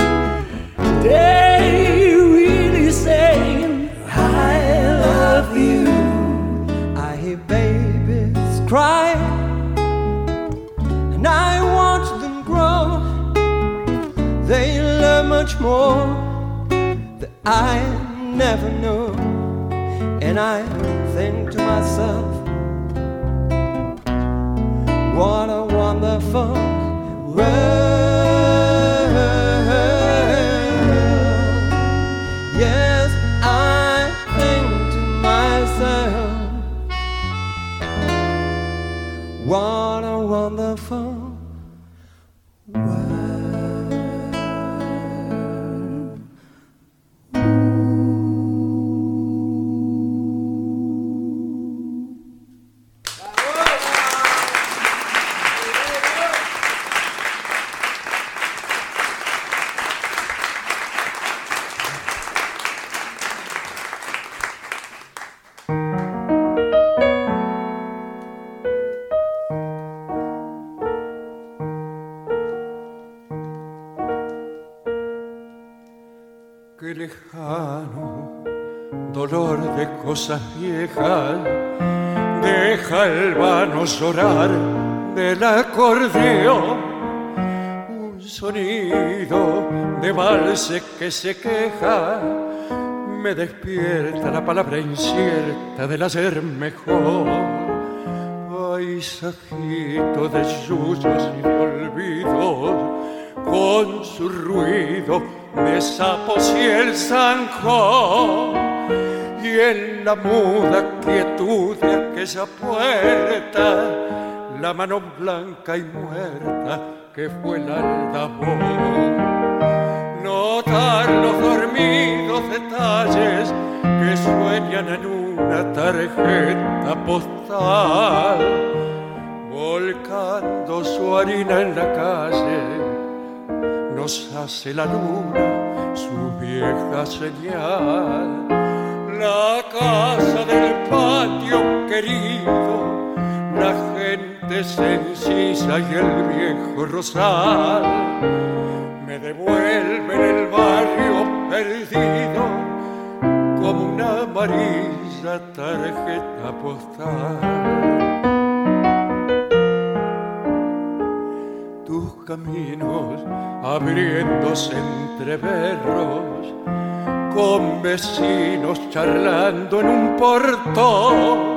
[SPEAKER 8] They really saying, I love you. I hear babies cry and I watch them grow. They learn much more I never knew, and I think to myself, what a wonderful world.
[SPEAKER 9] Del acordeón. Un sonido de valse que se queja me despierta la palabra incierta del ayer mejor. Paisajito de suyos y de olvidos con su ruido de sapos y el zanjón y en la muda quietud de aquella puerta la mano blanca y muerta que fue el aldabón notar los dormidos detalles que sueñan en una tarjeta postal volcando su harina en la calle nos hace la luna su vieja señal. La casa del patio querido, la sencilla y el viejo rosal me devuelven el barrio perdido como una amarilla tarjeta postal. tus caminos abriéndose entre berros, con vecinos charlando en un portón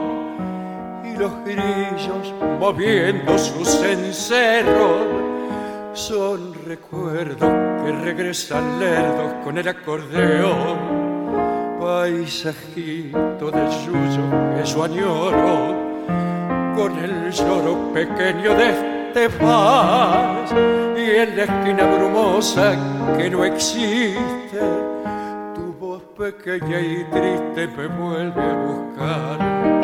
[SPEAKER 9] y los grillos moviendo sus encerros. Son recuerdos que regresan lerdos con el acordeón, paisajito de suyo que yo con el lloro pequeño de este vas y en la esquina brumosa que no existe, tu voz pequeña y triste me vuelve a buscar.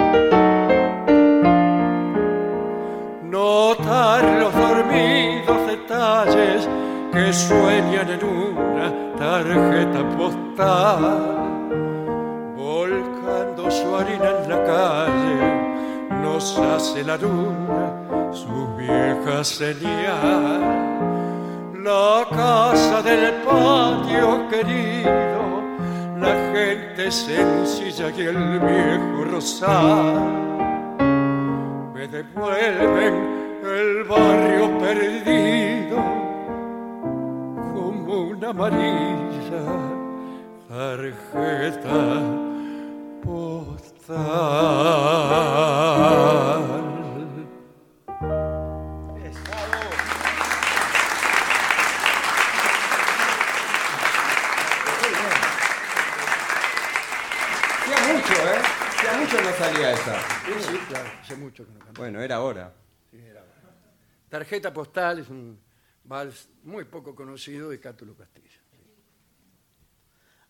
[SPEAKER 9] Notar los dormidos detalles que sueñan en una tarjeta postal, volcando su harina en la calle, nos hace la luna su vieja señal. La casa del patio querido, la gente sencilla y el viejo rosal me devuelven el barrio perdido como una amarilla tarjeta postal.
[SPEAKER 1] Mucho, ¿eh?
[SPEAKER 5] No salía esa.
[SPEAKER 1] Sí, sí, claro, hace mucho que no.
[SPEAKER 5] Bueno, era hora.
[SPEAKER 1] Tarjeta postal es un vals muy poco conocido de Cátulo Castillo.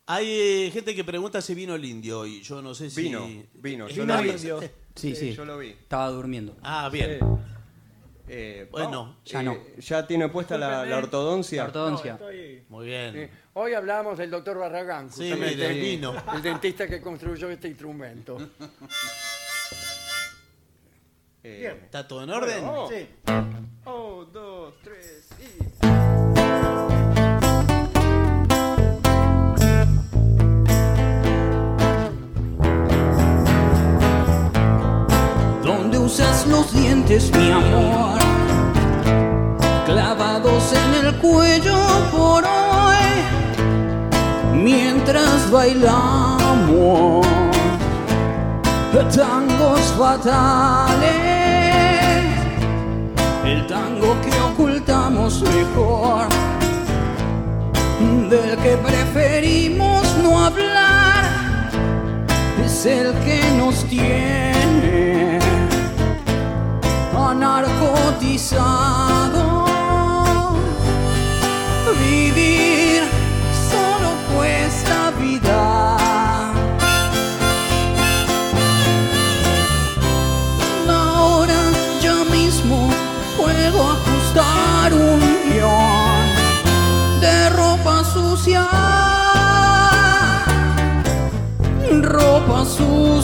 [SPEAKER 2] Hay eh, gente que pregunta si vino el indio y yo no sé si.
[SPEAKER 5] Vino, vino, yo
[SPEAKER 2] ¿Vino
[SPEAKER 5] lo vi.
[SPEAKER 2] el indio?
[SPEAKER 11] Sí, sí.
[SPEAKER 5] yo lo vi.
[SPEAKER 11] Estaba durmiendo.
[SPEAKER 2] Ah, bien.
[SPEAKER 5] Eh,
[SPEAKER 2] Bueno,
[SPEAKER 11] ya
[SPEAKER 5] eh,
[SPEAKER 11] no.
[SPEAKER 5] ¿Ya tiene puesta la, la ortodoncia?
[SPEAKER 11] La ortodoncia.
[SPEAKER 1] Estoy-
[SPEAKER 2] Muy bien.
[SPEAKER 1] Sí. Hoy hablamos del doctor Barragán,
[SPEAKER 2] Sí,
[SPEAKER 1] justamente,
[SPEAKER 2] del vino.
[SPEAKER 1] el dentista que construyó este instrumento.
[SPEAKER 5] Eh,
[SPEAKER 2] ¿Está todo en orden?
[SPEAKER 5] Bueno,
[SPEAKER 1] Sí.
[SPEAKER 5] Oh, dos, tres y...
[SPEAKER 12] donde usas los dientes, mi amor, clavados en el cuello por hoy, mientras bailamos fatales, el tango que ocultamos mejor, del que preferimos no hablar es el que nos tiene narcotizado.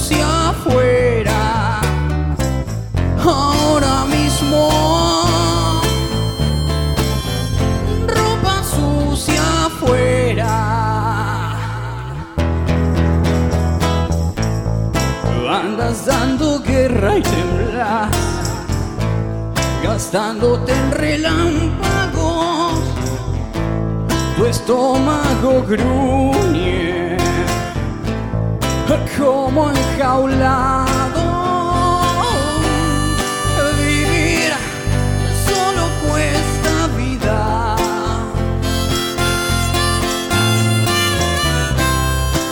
[SPEAKER 12] Sucia afuera. Ahora mismo, ropa sucia afuera. Andas dando guerra y temblas, gastándote en relámpagos. Tu estómago gruñe como enjaulado. Vivir solo cuesta vida.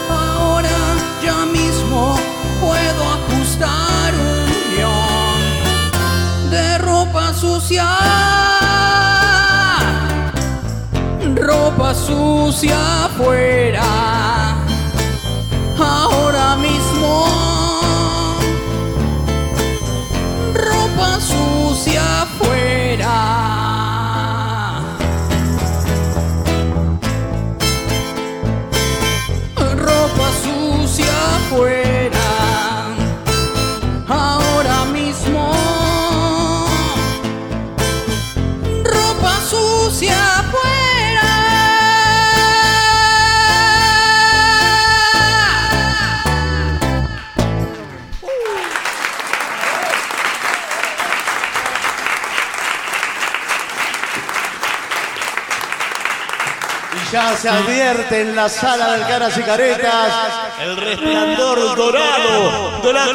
[SPEAKER 12] Ahora ya mismo puedo ajustar un guion de ropa sucia. Ropa sucia afuera mismo.
[SPEAKER 2] Se advierte en la sala del Caras y Caretas el resplandor dorado de la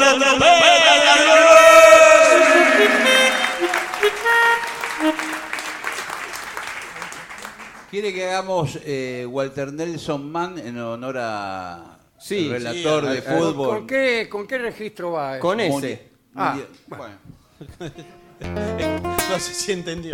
[SPEAKER 3] ¿Quiere que hagamos eh, Walter Nelson Mann en honor a
[SPEAKER 5] Sí,
[SPEAKER 3] el relator
[SPEAKER 5] sí,
[SPEAKER 3] de
[SPEAKER 5] a-
[SPEAKER 3] fútbol?
[SPEAKER 1] ¿Con qué, ¿Con qué registro va? eso?
[SPEAKER 5] Con
[SPEAKER 3] Mundi-
[SPEAKER 5] ese.
[SPEAKER 1] Ah, bueno.
[SPEAKER 2] No sé si entendió.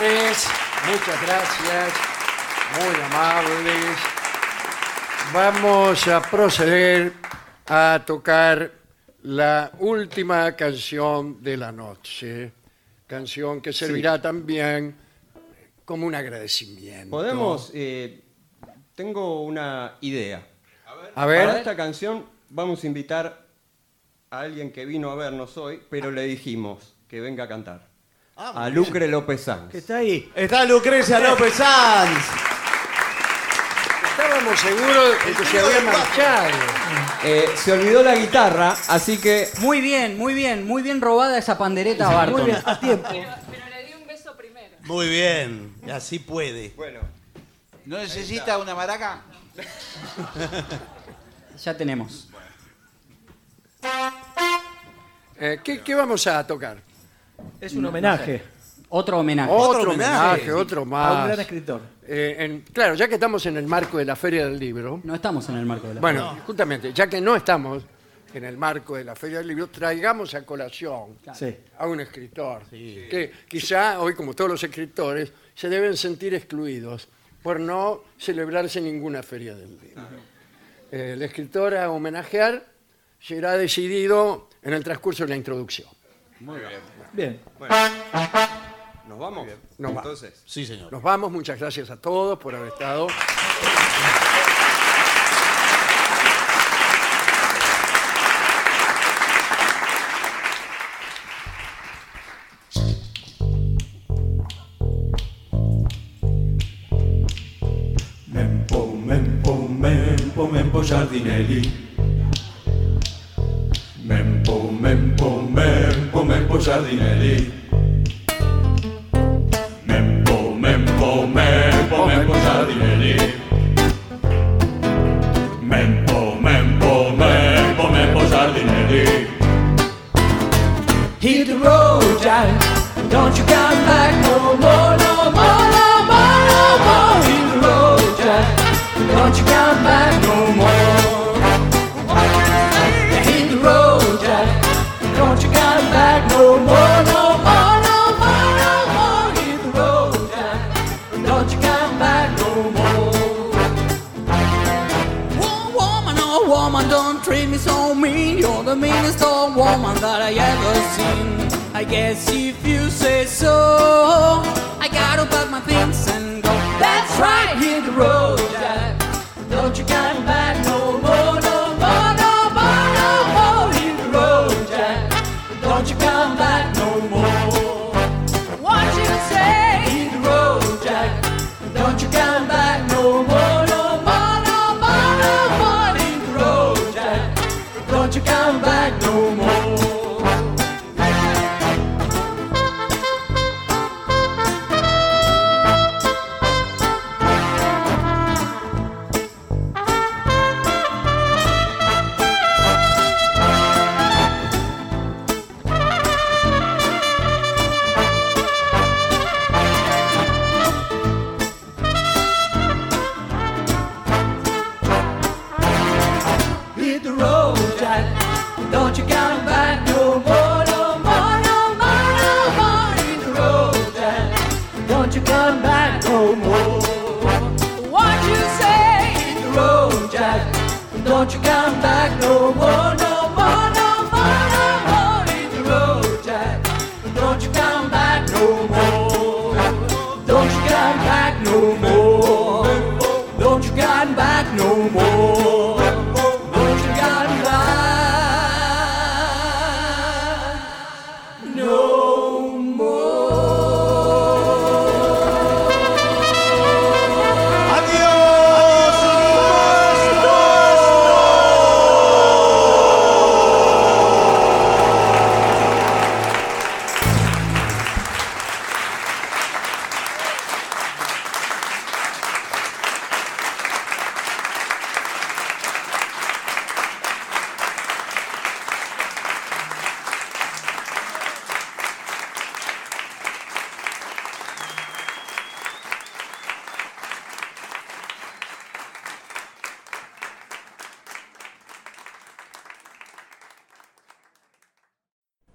[SPEAKER 1] Señores, muchas gracias, muy amables. Vamos a proceder a tocar la última canción de la noche, canción que servirá también como un agradecimiento.
[SPEAKER 8] Podemos. eh, tengo una idea.
[SPEAKER 1] A ver.
[SPEAKER 8] Para esta canción vamos a invitar a alguien que vino a vernos hoy, pero le dijimos que venga a cantar. A Lucre López Sanz.
[SPEAKER 6] Que está ahí.
[SPEAKER 2] Está Lucrecia López Sanz.
[SPEAKER 1] Estábamos seguros de que se había marchado.
[SPEAKER 8] Eh, se olvidó la guitarra, así que.
[SPEAKER 11] Muy bien, muy bien, muy bien robada esa pandereta a Barton.
[SPEAKER 6] Muy bien, a tiempo.
[SPEAKER 2] Muy bien, y así puede.
[SPEAKER 8] Bueno,
[SPEAKER 3] ¿No necesita una maraca?
[SPEAKER 11] Ya tenemos.
[SPEAKER 1] Eh, ¿qué, qué vamos a tocar?
[SPEAKER 6] Es un homenaje
[SPEAKER 11] Otro homenaje.
[SPEAKER 1] Otro
[SPEAKER 2] homenaje.
[SPEAKER 1] otro
[SPEAKER 6] a un
[SPEAKER 1] más.
[SPEAKER 6] gran escritor.
[SPEAKER 1] Eh, en- claro, ya que estamos en el marco de la Feria del Libro,
[SPEAKER 11] No estamos en el marco de la
[SPEAKER 1] bueno, justamente, ya que no estamos en el marco de la Feria del Libro, traigamos a colación
[SPEAKER 6] Sí.
[SPEAKER 1] a un escritor que quizá hoy, como todos los escritores, se deben sentir excluidos por no celebrarse ninguna Feria del Libro. Eh, el escritor a homenajear será decidido en el transcurso de la introducción.
[SPEAKER 6] Bien.
[SPEAKER 8] ¿nos vamos?
[SPEAKER 1] Nos vamos.
[SPEAKER 8] Entonces.
[SPEAKER 2] Sí, señor.
[SPEAKER 1] Nos vamos, muchas gracias a todos por haber estado.
[SPEAKER 13] Mempo, mempo, mempo, mempo giardinelli. Mempo,
[SPEAKER 11] woman, don't treat me so mean. You're the meanest old woman that I ever seen. I guess if you say so, I gotta pack my things and go.
[SPEAKER 12] That's right, hit the road, Jack. Don't you come back no